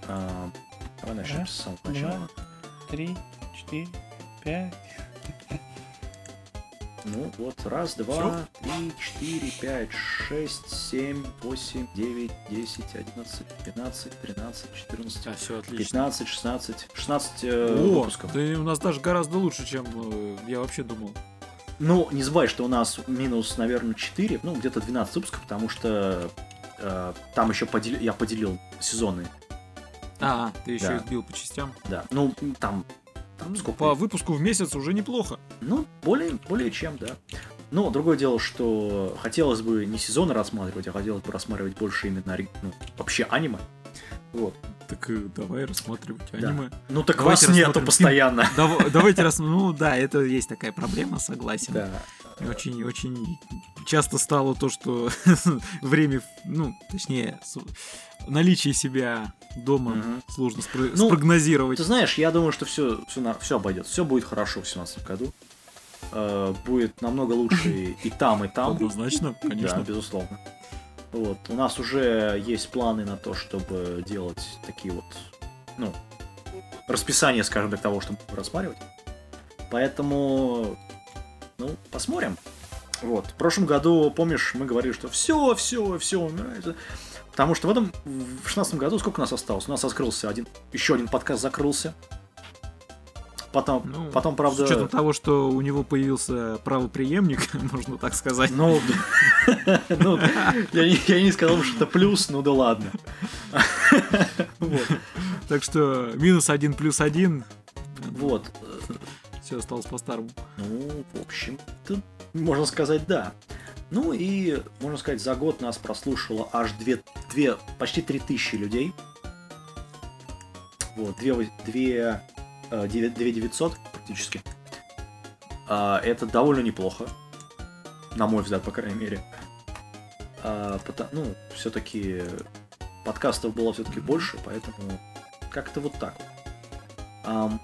а, давай начнем Раз, с самого два. начала. Три, четыре, пять. Ну вот, раз, два, три, четыре, пять, шесть, семь, восемь, девять, десять, одиннадцать, двенадцать, тринадцать, четырнадцать, А, все отлично. 15, 16, 16 э, О, выпусков. ты у нас даже гораздо лучше, чем э, я вообще думал. Ну, не забывай, что у нас минус, наверное, 4, ну, где-то 12 выпусков, потому что э, там еще подел- я поделил сезоны, А, ты еще Да. их бил по частям. да. Ну, там, там сколько? По выпуску в месяц уже неплохо. Ну, более, более чем, да. Но другое дело, что хотелось бы не сезоны рассматривать, а хотелось бы рассматривать больше именно ну, вообще аниме. Вот. Так э, давай рассматривать Да. аниме. Ну так Давайте вас нету постоянно. [LAUGHS] Дав- Давайте раз, ну да, это есть такая проблема, согласен. Да. Очень, очень часто стало то, что [LAUGHS] время, ну, точнее, наличие себя дома сложно спро- Ну, спрогнозировать. Ты знаешь, я думаю, что все, все, все обойдется. Все будет хорошо в 2017 году. Э, будет намного лучше [LAUGHS] и там, и там. Однозначно, Да, конечно. безусловно. Вот. У нас уже есть планы на то, чтобы делать такие вот, ну, расписание, скажем так, того, что мы будем рассматривать. Поэтому, ну, посмотрим. Вот. В прошлом году, помнишь, мы говорили, что все, все, все умирает. Потому что в этом, в 16 году сколько у нас осталось? У нас открылся один, еще один подкаст закрылся. Потом, Ну, потом, правда... С учетом того, что у него появился правоприемник, [LAUGHS] можно так сказать. Ну, [LAUGHS] ну, я, не, я не сказал, что это плюс, ну да ладно. Вот. Так что минус один плюс один. Вот. Все осталось по-старому. Ну, в общем-то, можно сказать, да. Ну и, можно сказать, за год нас прослушало аж две, две почти 3000 людей. Вот, две, две, э, девя- две 900 практически. А, это довольно неплохо. На мой взгляд, по крайней мере. А, ну, все-таки подкастов было все-таки больше, поэтому как-то вот так вот.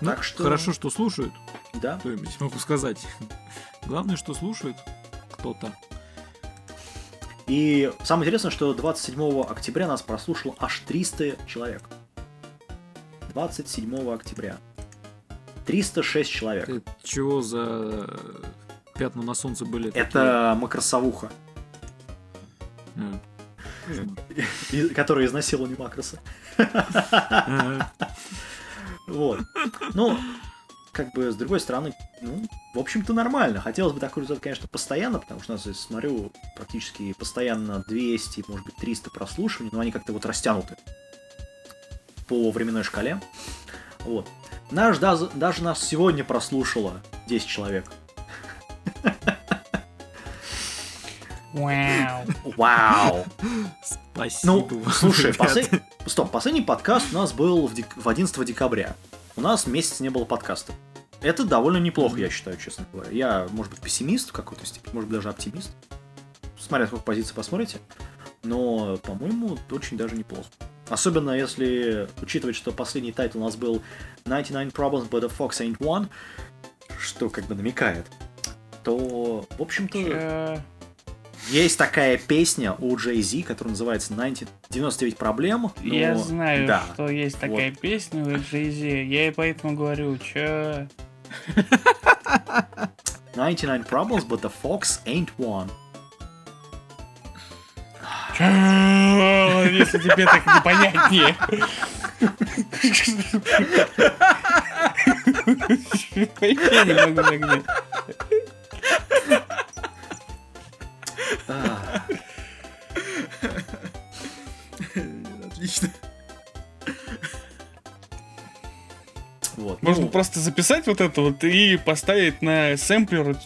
Ну, Так что- Хорошо, что слушают. да, Кто-нибудь могу сказать. Главное, что слушают кто-то. И самое интересное, что 27 октября нас прослушало аж 300 человек. 27 октября. 306 человек. Это чего за пятна на солнце были? Это макросовуха, такие? А. и- которая изнасиловали макроса. Ага. Вот. Ну, как бы, с другой стороны, ну, в общем-то, нормально. Хотелось бы такой результат, конечно, постоянно, потому что у нас, я смотрю, практически постоянно 200, может быть, 300 прослушиваний, но они как-то вот растянуты по временной шкале. Вот. Наш, даже, даже нас сегодня прослушало 10 человек. Вау. Вау! Спасибо. Ну, [LAUGHS] вам, слушай, послед- стоп, последний подкаст у нас был в, дек- в 11 декабря. У нас месяц не было подкаста. Это довольно неплохо, я считаю, честно говоря. Я, может быть, пессимист в какой-то степени, может быть, даже оптимист. Смотря сколько позиций посмотрите. Но, по-моему, очень даже неплохо. Особенно если учитывать, что последний тайтл у нас был 99 Problems but the Fox Ain't One, что как бы намекает, то, в общем-то, есть такая песня у Jay Z, которая называется 90 99 проблем. но- Я знаю, да. что есть такая песня у Jay-Z. Я и поэтому говорю, чё? 99 problems, but the fox ain't one. Если тебе так непонятнее. Я не могу нагнать. А, Отлично. Вот. Можно ну, просто записать вот это вот и поставить на сэмплер.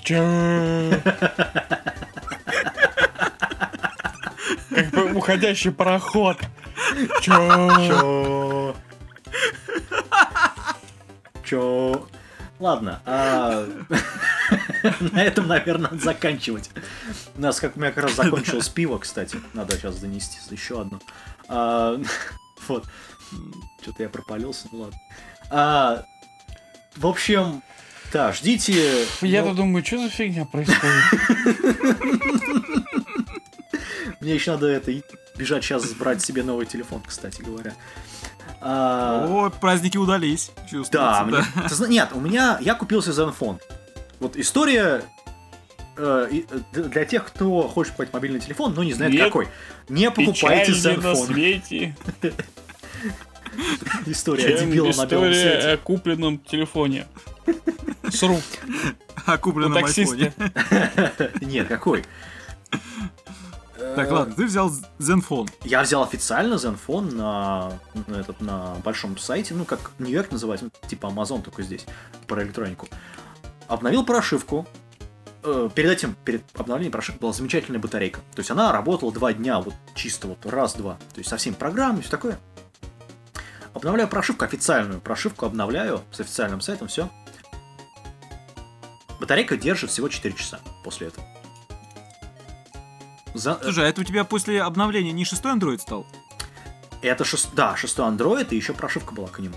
Как бы уходящий пароход. Чё? Чё? Чё? Ладно, а, на этом, наверное, надо заканчивать. У нас, как у меня как раз закончилось пиво, кстати. Надо сейчас донести еще одно. А, Вот. Что-то я пропалился, ну ладно. А, В общем, да, ждите. Я-то ну, думаю, что за фигня происходит? Мне еще надо это и бежать сейчас брать себе новый телефон, кстати говоря. А, О, праздники удались. Да, Чувствуется, мне- ты нет, у меня, я купил себе Zenfone. Вот история э, э, для тех, кто хочет покупать мобильный телефон, но не знает Нет. какой. Не покупайте Zenfone. свете. История дебила на белом история свете. о купленном телефоне. С рук А у купленном айфоне. [LAUGHS] Нет, какой? Так, Э, ладно, ты взял Zenfone. Я взял официально Zenfone на, на, этот, на большом сайте, ну, как Нью-Йорк называется, ну, типа Amazon только здесь, про электронику. обновил прошивку. Э, Перед этим, перед обновлением прошивки была замечательная батарейка. То есть она работала два дня, вот чисто вот раз-два. То есть со всеми программами, все такое. Обновляю прошивку, официальную прошивку обновляю с официальным сайтом, все. Батарейка держит всего 4 часа после этого. За- Слушай, а это у тебя после обновления не шестой Android стал? Это шест... да, шестой Android, и еще прошивка была к нему.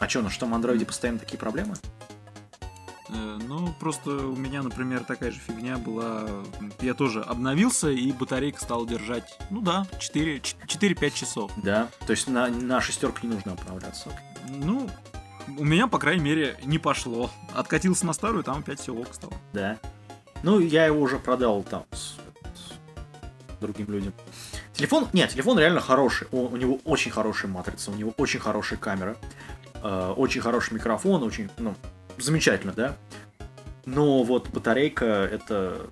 А что, на шестом андроиде постоянно такие проблемы? Э, Ну, просто у меня, например, такая же фигня была. Я тоже обновился, и батарейка стала держать, ну да, 4 4-5 часов. Да. То есть на, на шестерку не нужно обновляться. Ну, у меня, по крайней мере, не пошло. Откатился на старую, там опять все ок стало. Да. Ну, я его уже продал там с другим людям. Телефон, нет, телефон реально хороший. У, у него очень хорошая матрица, у него очень хорошая камера, э, очень хороший микрофон, очень, ну, замечательно, да. Но вот батарейка это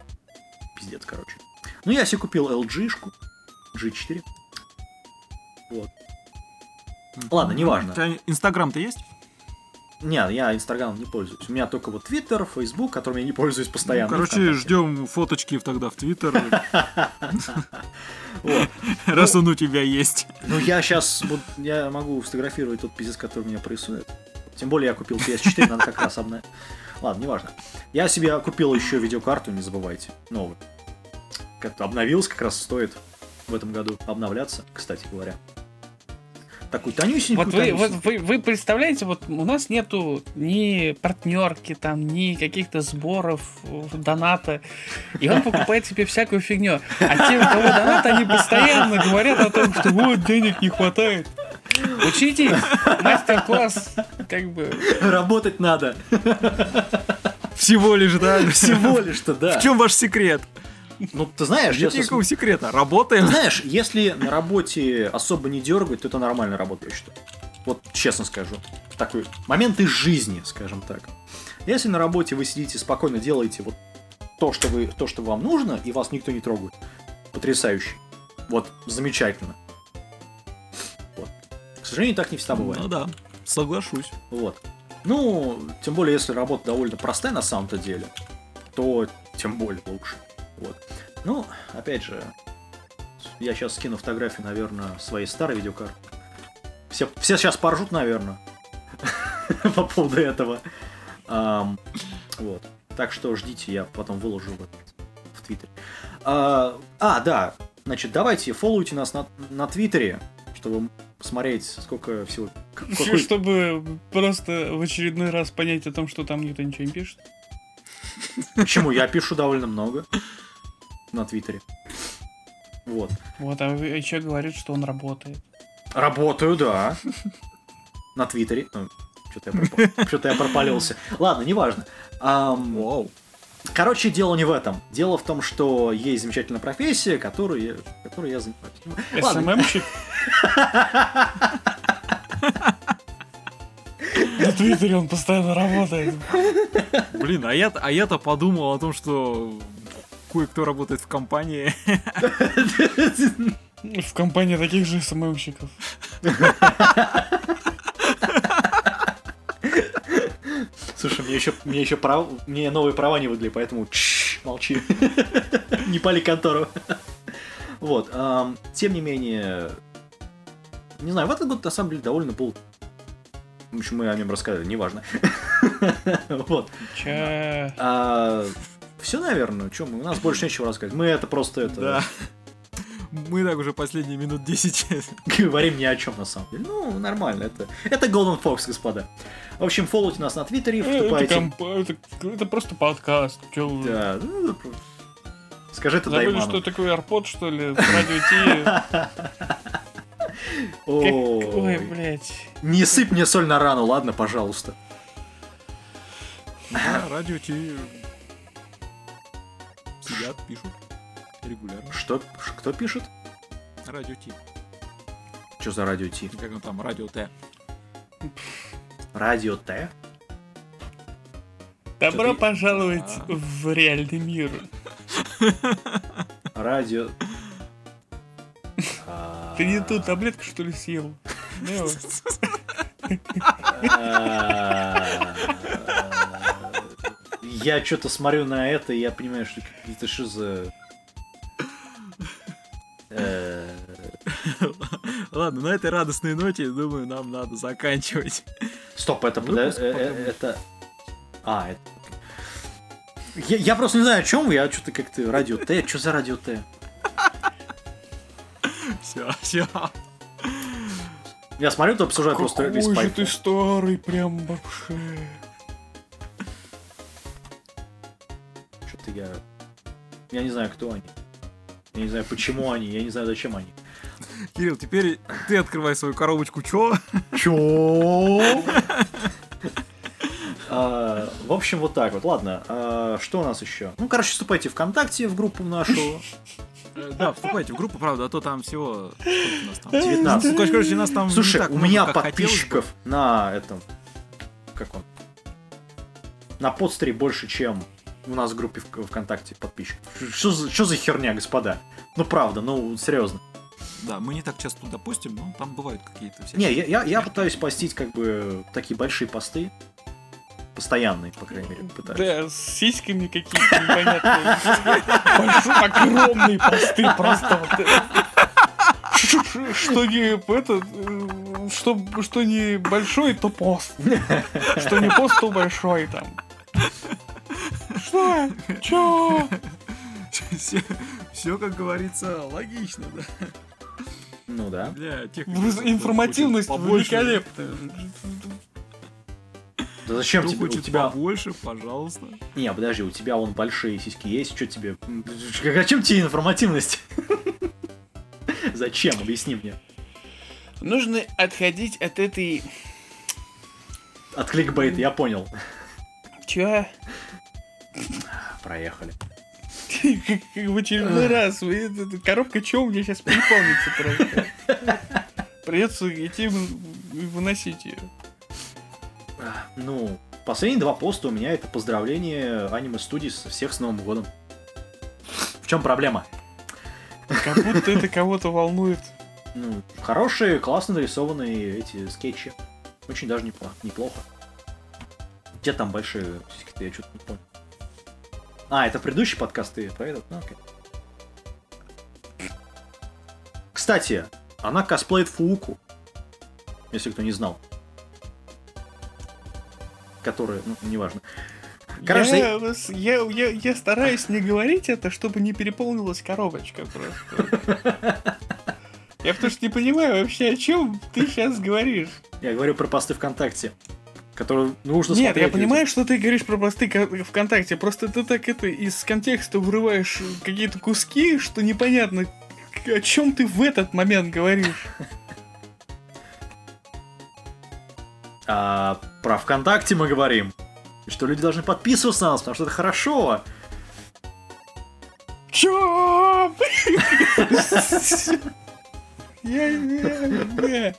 пиздец, короче. Ну, я себе купил LG-шку, G4. Вот. Ладно, неважно. У тебя Инстаграм-то есть? Нет, я Инстаграмом не пользуюсь. У меня только вот Твиттер, Фейсбук, которым я не пользуюсь постоянно. Ну, короче, ждем фоточки тогда в Твиттер, [LAUGHS] Вот. раз он у тебя есть. Ну, я сейчас я могу сфотографировать тот пиздец, который меня прессует. Тем более я купил PS4, надо как раз обна... Ладно, неважно. Я себе купил еще видеокарту, не забывайте, новую. Как-то обновился, как раз стоит в этом году обновляться, кстати говоря. Такую тонюсенькую, Вот вы, вот вы, вы представляете, вот у нас нету ни партнерки, там, ни каких-то сборов, э, доната. И он покупает себе всякую фигню. А те, у кого донат, они постоянно говорят о том, что вот денег не хватает. Учитесь, мастер-класс, как бы. Работать надо. Всего лишь, да? Всего лишь-то, да. В чем ваш секрет? Ну, ты знаешь, Нет никакого секрета. Работаем. Знаешь, если на работе особо не дергать, то это нормальная работа, я считаю. Вот честно скажу. Такой момент из жизни, скажем так. Если на работе вы сидите спокойно делаете вот то, что, вы, то, что вам нужно, и вас никто не трогает. Потрясающе. Вот, замечательно. Вот. К сожалению, так не всегда бывает. Ну да, соглашусь. Вот. Ну, тем более, если работа довольно простая на самом-то деле, то тем более лучше. Вот. Ну, опять же, я сейчас скину фотографию, наверное, своей старой видеокарты. Все, все сейчас поржут, наверное, [LAUGHS] по поводу этого. Вот. Так что ждите, я потом выложу в, Твиттере. А, а, да. Значит, давайте фолловуйте нас на, на Твиттере, чтобы посмотреть, сколько всего... какой- Чтобы просто в очередной раз понять о том, что там никто ничего не пишет. Почему? Я пишу довольно много на Твиттере. Вот. Вот, а еще говорит, что он работает. Работаю, да. [LAUGHS] На Твиттере. Ну, Что-то я, пропал- что-то я пропалился. Ладно, неважно. Вау. Короче, дело не в этом. Дело в том, что есть замечательная профессия, которой я, которой я занимаюсь. Ну. СММщик? [LAUGHS] На Твиттере он постоянно работает. Блин, а я, а я-то подумал о том, что кое-кто работает в компании. В компании таких же СММщиков. Слушай, мне еще, мне еще прав... мне новые права не выдали, поэтому чш, молчи. Не пали контору. Вот. Тем не менее, не знаю, в этот год на самом деле довольно был. В общем, мы о нем рассказали, неважно. [LAUGHS] Вот. Че? Все, наверное, мы, у нас больше нечего рассказать. Мы это просто это Да. Мы так уже последние минут 10 [LAUGHS] говорим ни о чем на самом деле. Ну, нормально, это, это Golden Fox, господа. В общем, фолловите нас на Твиттере, Это, вступайте. комп- это, это просто подкаст. Че? Да, ну, это просто- Скажи это Забыли, Дайману. что такое AirPod, что ли? Радио Ти. [LAUGHS] Ой, блядь. Не сыпь мне соль на рану, ладно, пожалуйста. Радио Ти сидят, пишут регулярно. Что? Кто пишет? Радио Ти. Что за радио Ти? Как он там, радио Т. Радио Т? Добро ты- пожаловать А. в реальный мир. Радио... [LAUGHS] Ты не ту таблетку, что ли, съел? [LAUGHS] Я что-то смотрю на это, и я понимаю, что какие-то что за... Э, Ладно, на этой радостной ноте, думаю, нам надо заканчивать. Стоп, это... э, э. Это... А, это... Я, я просто не знаю, о чем вы, я что-то как-то радио Т. Что за радио Т? Все, все. Я смотрю, ты обсуждают просто Какой же ты старый, прям вообще. Что-то я... Я не знаю, кто они. Я не знаю, почему они, я не знаю, зачем они. Кирилл, теперь ты открывай свою коробочку, чё? Чё? А, В общем, вот так вот. Ладно, а, что у нас еще? Ну, короче, вступайте ВКонтакте в группу нашу. Э, Да, вступайте в группу, правда, а то там всего... сколько у нас там? 19. Ну, короче, нас там не Слушай, у меня подписчиков на этом... Как он? На подстере больше, чем у нас в группе в- ВКонтакте подписчиков. Что за, что за херня, господа? Ну, правда, ну, серьезно. Да, мы не так часто туда постим, но там бывают какие-то всякие... Не, я, я, я пытаюсь постить как бы такие большие посты. Постоянные, по крайней мере, пытаюсь. Да, с сиськами какие-то непонятные. Огромные посты просто вот Что не это, э, что, что не большой, то пост. Что не пост, то большой там. Что? Чё? Все, как говорится, логично, да. Ну да. Для тех, Информативность великолепная. Да зачем Кто тебе? У тебя... побольше, пожалуйста. Не, подожди, у тебя вон большие сиськи есть, что тебе... Зачем тебе информативность? [LAUGHS] Зачем? Объясни мне. Нужно отходить от этой... От кликбейта, я понял. Чё? Проехали. Как в очередной раз. Коробка чё у меня сейчас переполнится просто. Придется идти выносить ее. А, Ну, последние два поста у меня это поздравление аниме-студии со всех с Новым годом. В чем проблема? Как будто это кого-то волнует. Ну, хорошие, классно нарисованные эти скетчи. Очень даже неплохо. неплохо. Где там большие сиськи-то, я что-то не понял. А, это предыдущий подкаст, ты про этот? Ну, окей. Кстати, она косплеит Фууку. Если кто не знал. Которая, ну, неважно. Короче, я, вас- я, я, я стараюсь не говорить это, чтобы не переполнилась коробочка просто. Я потому что не понимаю вообще, о чем ты сейчас говоришь. я говорю про посты ВКонтакте. Которые нужно Нет, смотреть. я людям. понимаю, что ты говоришь про посты ко- ВКонтакте, просто ты так это из контекста вырываешь какие-то куски, что непонятно, о чем ты в этот момент говоришь. А, про ВКонтакте мы говорим. И Что люди должны подписываться на нас, потому что это хорошо. Чё? [LAUGHS] Я не...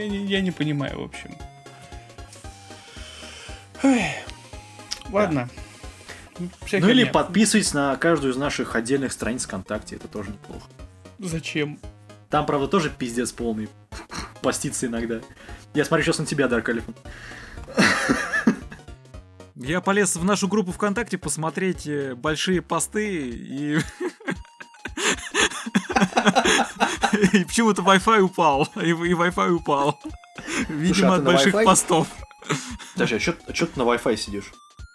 Я не- я не понимаю, в общем. Ой. Ладно. Вся Ну или херня. подписывайтесь на каждую из наших отдельных страниц ВКонтакте, это тоже неплохо. Зачем? Там, правда, тоже пиздец полный. Постится иногда. Я смотрю сейчас на тебя, Дарк. Я полез в нашу группу ВКонтакте посмотреть э, большие посты и... [LAUGHS] [LAUGHS] И почему-то Wi-Fi упал. И, и Wi-Fi упал. Видимо, а от на больших постов. Подожди, а что ты на Wi-Fi сидишь?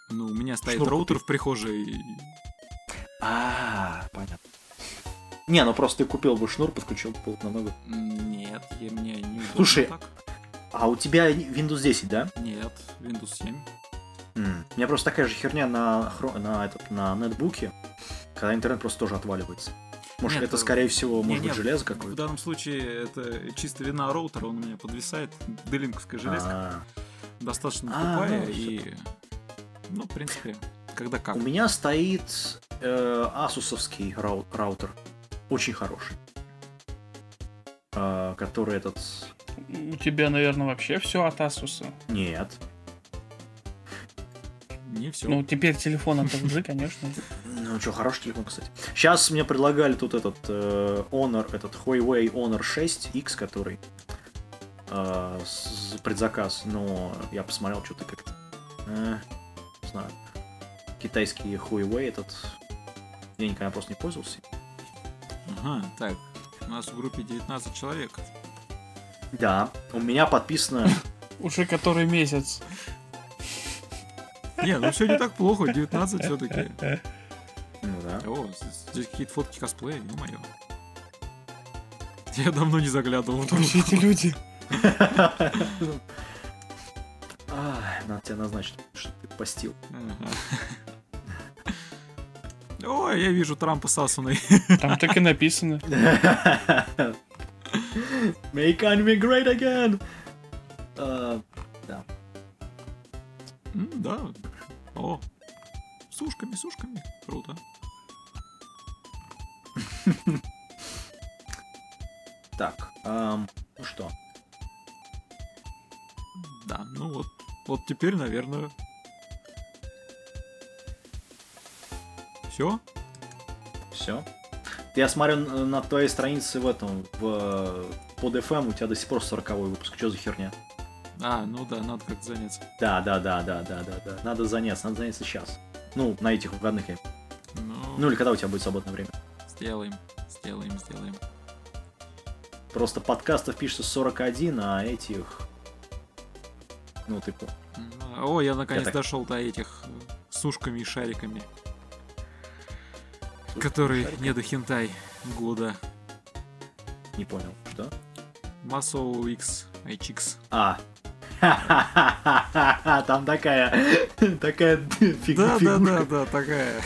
Ну, у меня стоит Шнур роутер в прихожей. А, понятно. Не, ну просто ты купил бы шнур, подключил бы было намного. Нет, я, мне не Слушай, так. А у тебя Windows 10, да? Нет, Windows 7. М, У меня просто такая же херня на, хро- на, этот, на нетбуке, когда интернет просто тоже отваливается. Может, Нет, это, э, скорее всего, может Не-не, быть, железо В какое-то? данном случае это чисто вина роутера, он у меня подвисает. Делинковская железка. А, Достаточно А, тупая ну, и... Ну, в принципе, когда как. У меня стоит э, асусовский рау- раутер. Очень хороший. Э, который этот... У тебя, наверное, вообще все от Asus. Нет. Не все. Ну, теперь телефон от LG, конечно. [LAUGHS] Ну что, хороший телефон, кстати. Сейчас мне предлагали тут этот э, Honor, этот Huawei Honor 6X, который э, с- предзаказ, но я посмотрел, что-то как-то... э, не знаю. Китайский Huawei этот... Я никогда просто не пользовался. Ага, так. У нас в группе 19 человек. Да, у меня подписано... [LAUGHS] Уже который месяц. Не, ну все не так плохо, 19 все-таки. Ну да. О, здесь какие-то фотки косплея, ё-моё. Я давно не заглядывал в Кто все эти люди? А, надо тебя назначить, что ты постил. Ой, я вижу Трампа с Асуной. Там так и написано. Make anime great again! А, да. М, Да. О. С ушками, с ушками. Круто. [LAUGHS] Так, ну что? Да, ну вот. Вот теперь, наверное. Все? Все. Я смотрю на твоей странице в этом, в под FM, у тебя до сих пор 40 выпуск. Что за херня? А, ну да, надо как заняться. Да, да, да, да, да, да, да. Надо заняться, надо заняться сейчас. Ну, на этих выходных. я- Ну, Ну или когда у тебя будет свободное время. сделаем, сделаем, сделаем. Просто подкастов пишется 41, а этих... Ну, ты понял. М, О, я наконец так- дошел до этих э, с ушками и шариками. Который не до хентай года. Не понял. Что? Масоу X, HX. А. [LAUGHS] Там такая... Такая фиг- Да, да, да, да, такая.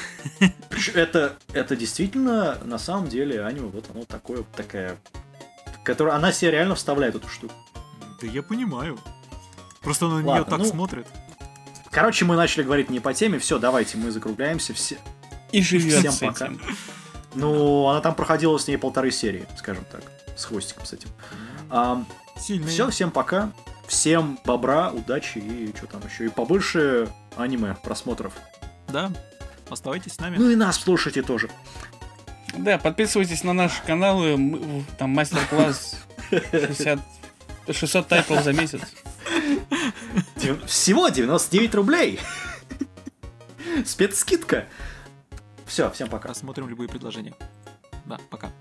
Это, это действительно, на самом деле, аниме, вот оно такое, такая... Которая, она себе реально вставляет эту штуку. Да я понимаю. Просто на нее так ну- смотрит. Короче, мы начали говорить не по теме, все, давайте, мы закругляемся. Все... И живет Всем с пока. этим. Ну, она там проходила с ней полторы серии, скажем так, с хвостиком с этим. Сильный. все, всем пока. Всем бобра, удачи и что там еще. И побольше аниме просмотров. Да. Оставайтесь с нами. Ну и нас слушайте тоже. Да, подписывайтесь на наши каналы. мы- Там мастер-класс 60... 600 тайтлов за месяц. Всего 99 рублей. Спецскидка. Все, всем пока. Рассмотрим любые предложения. Да, пока.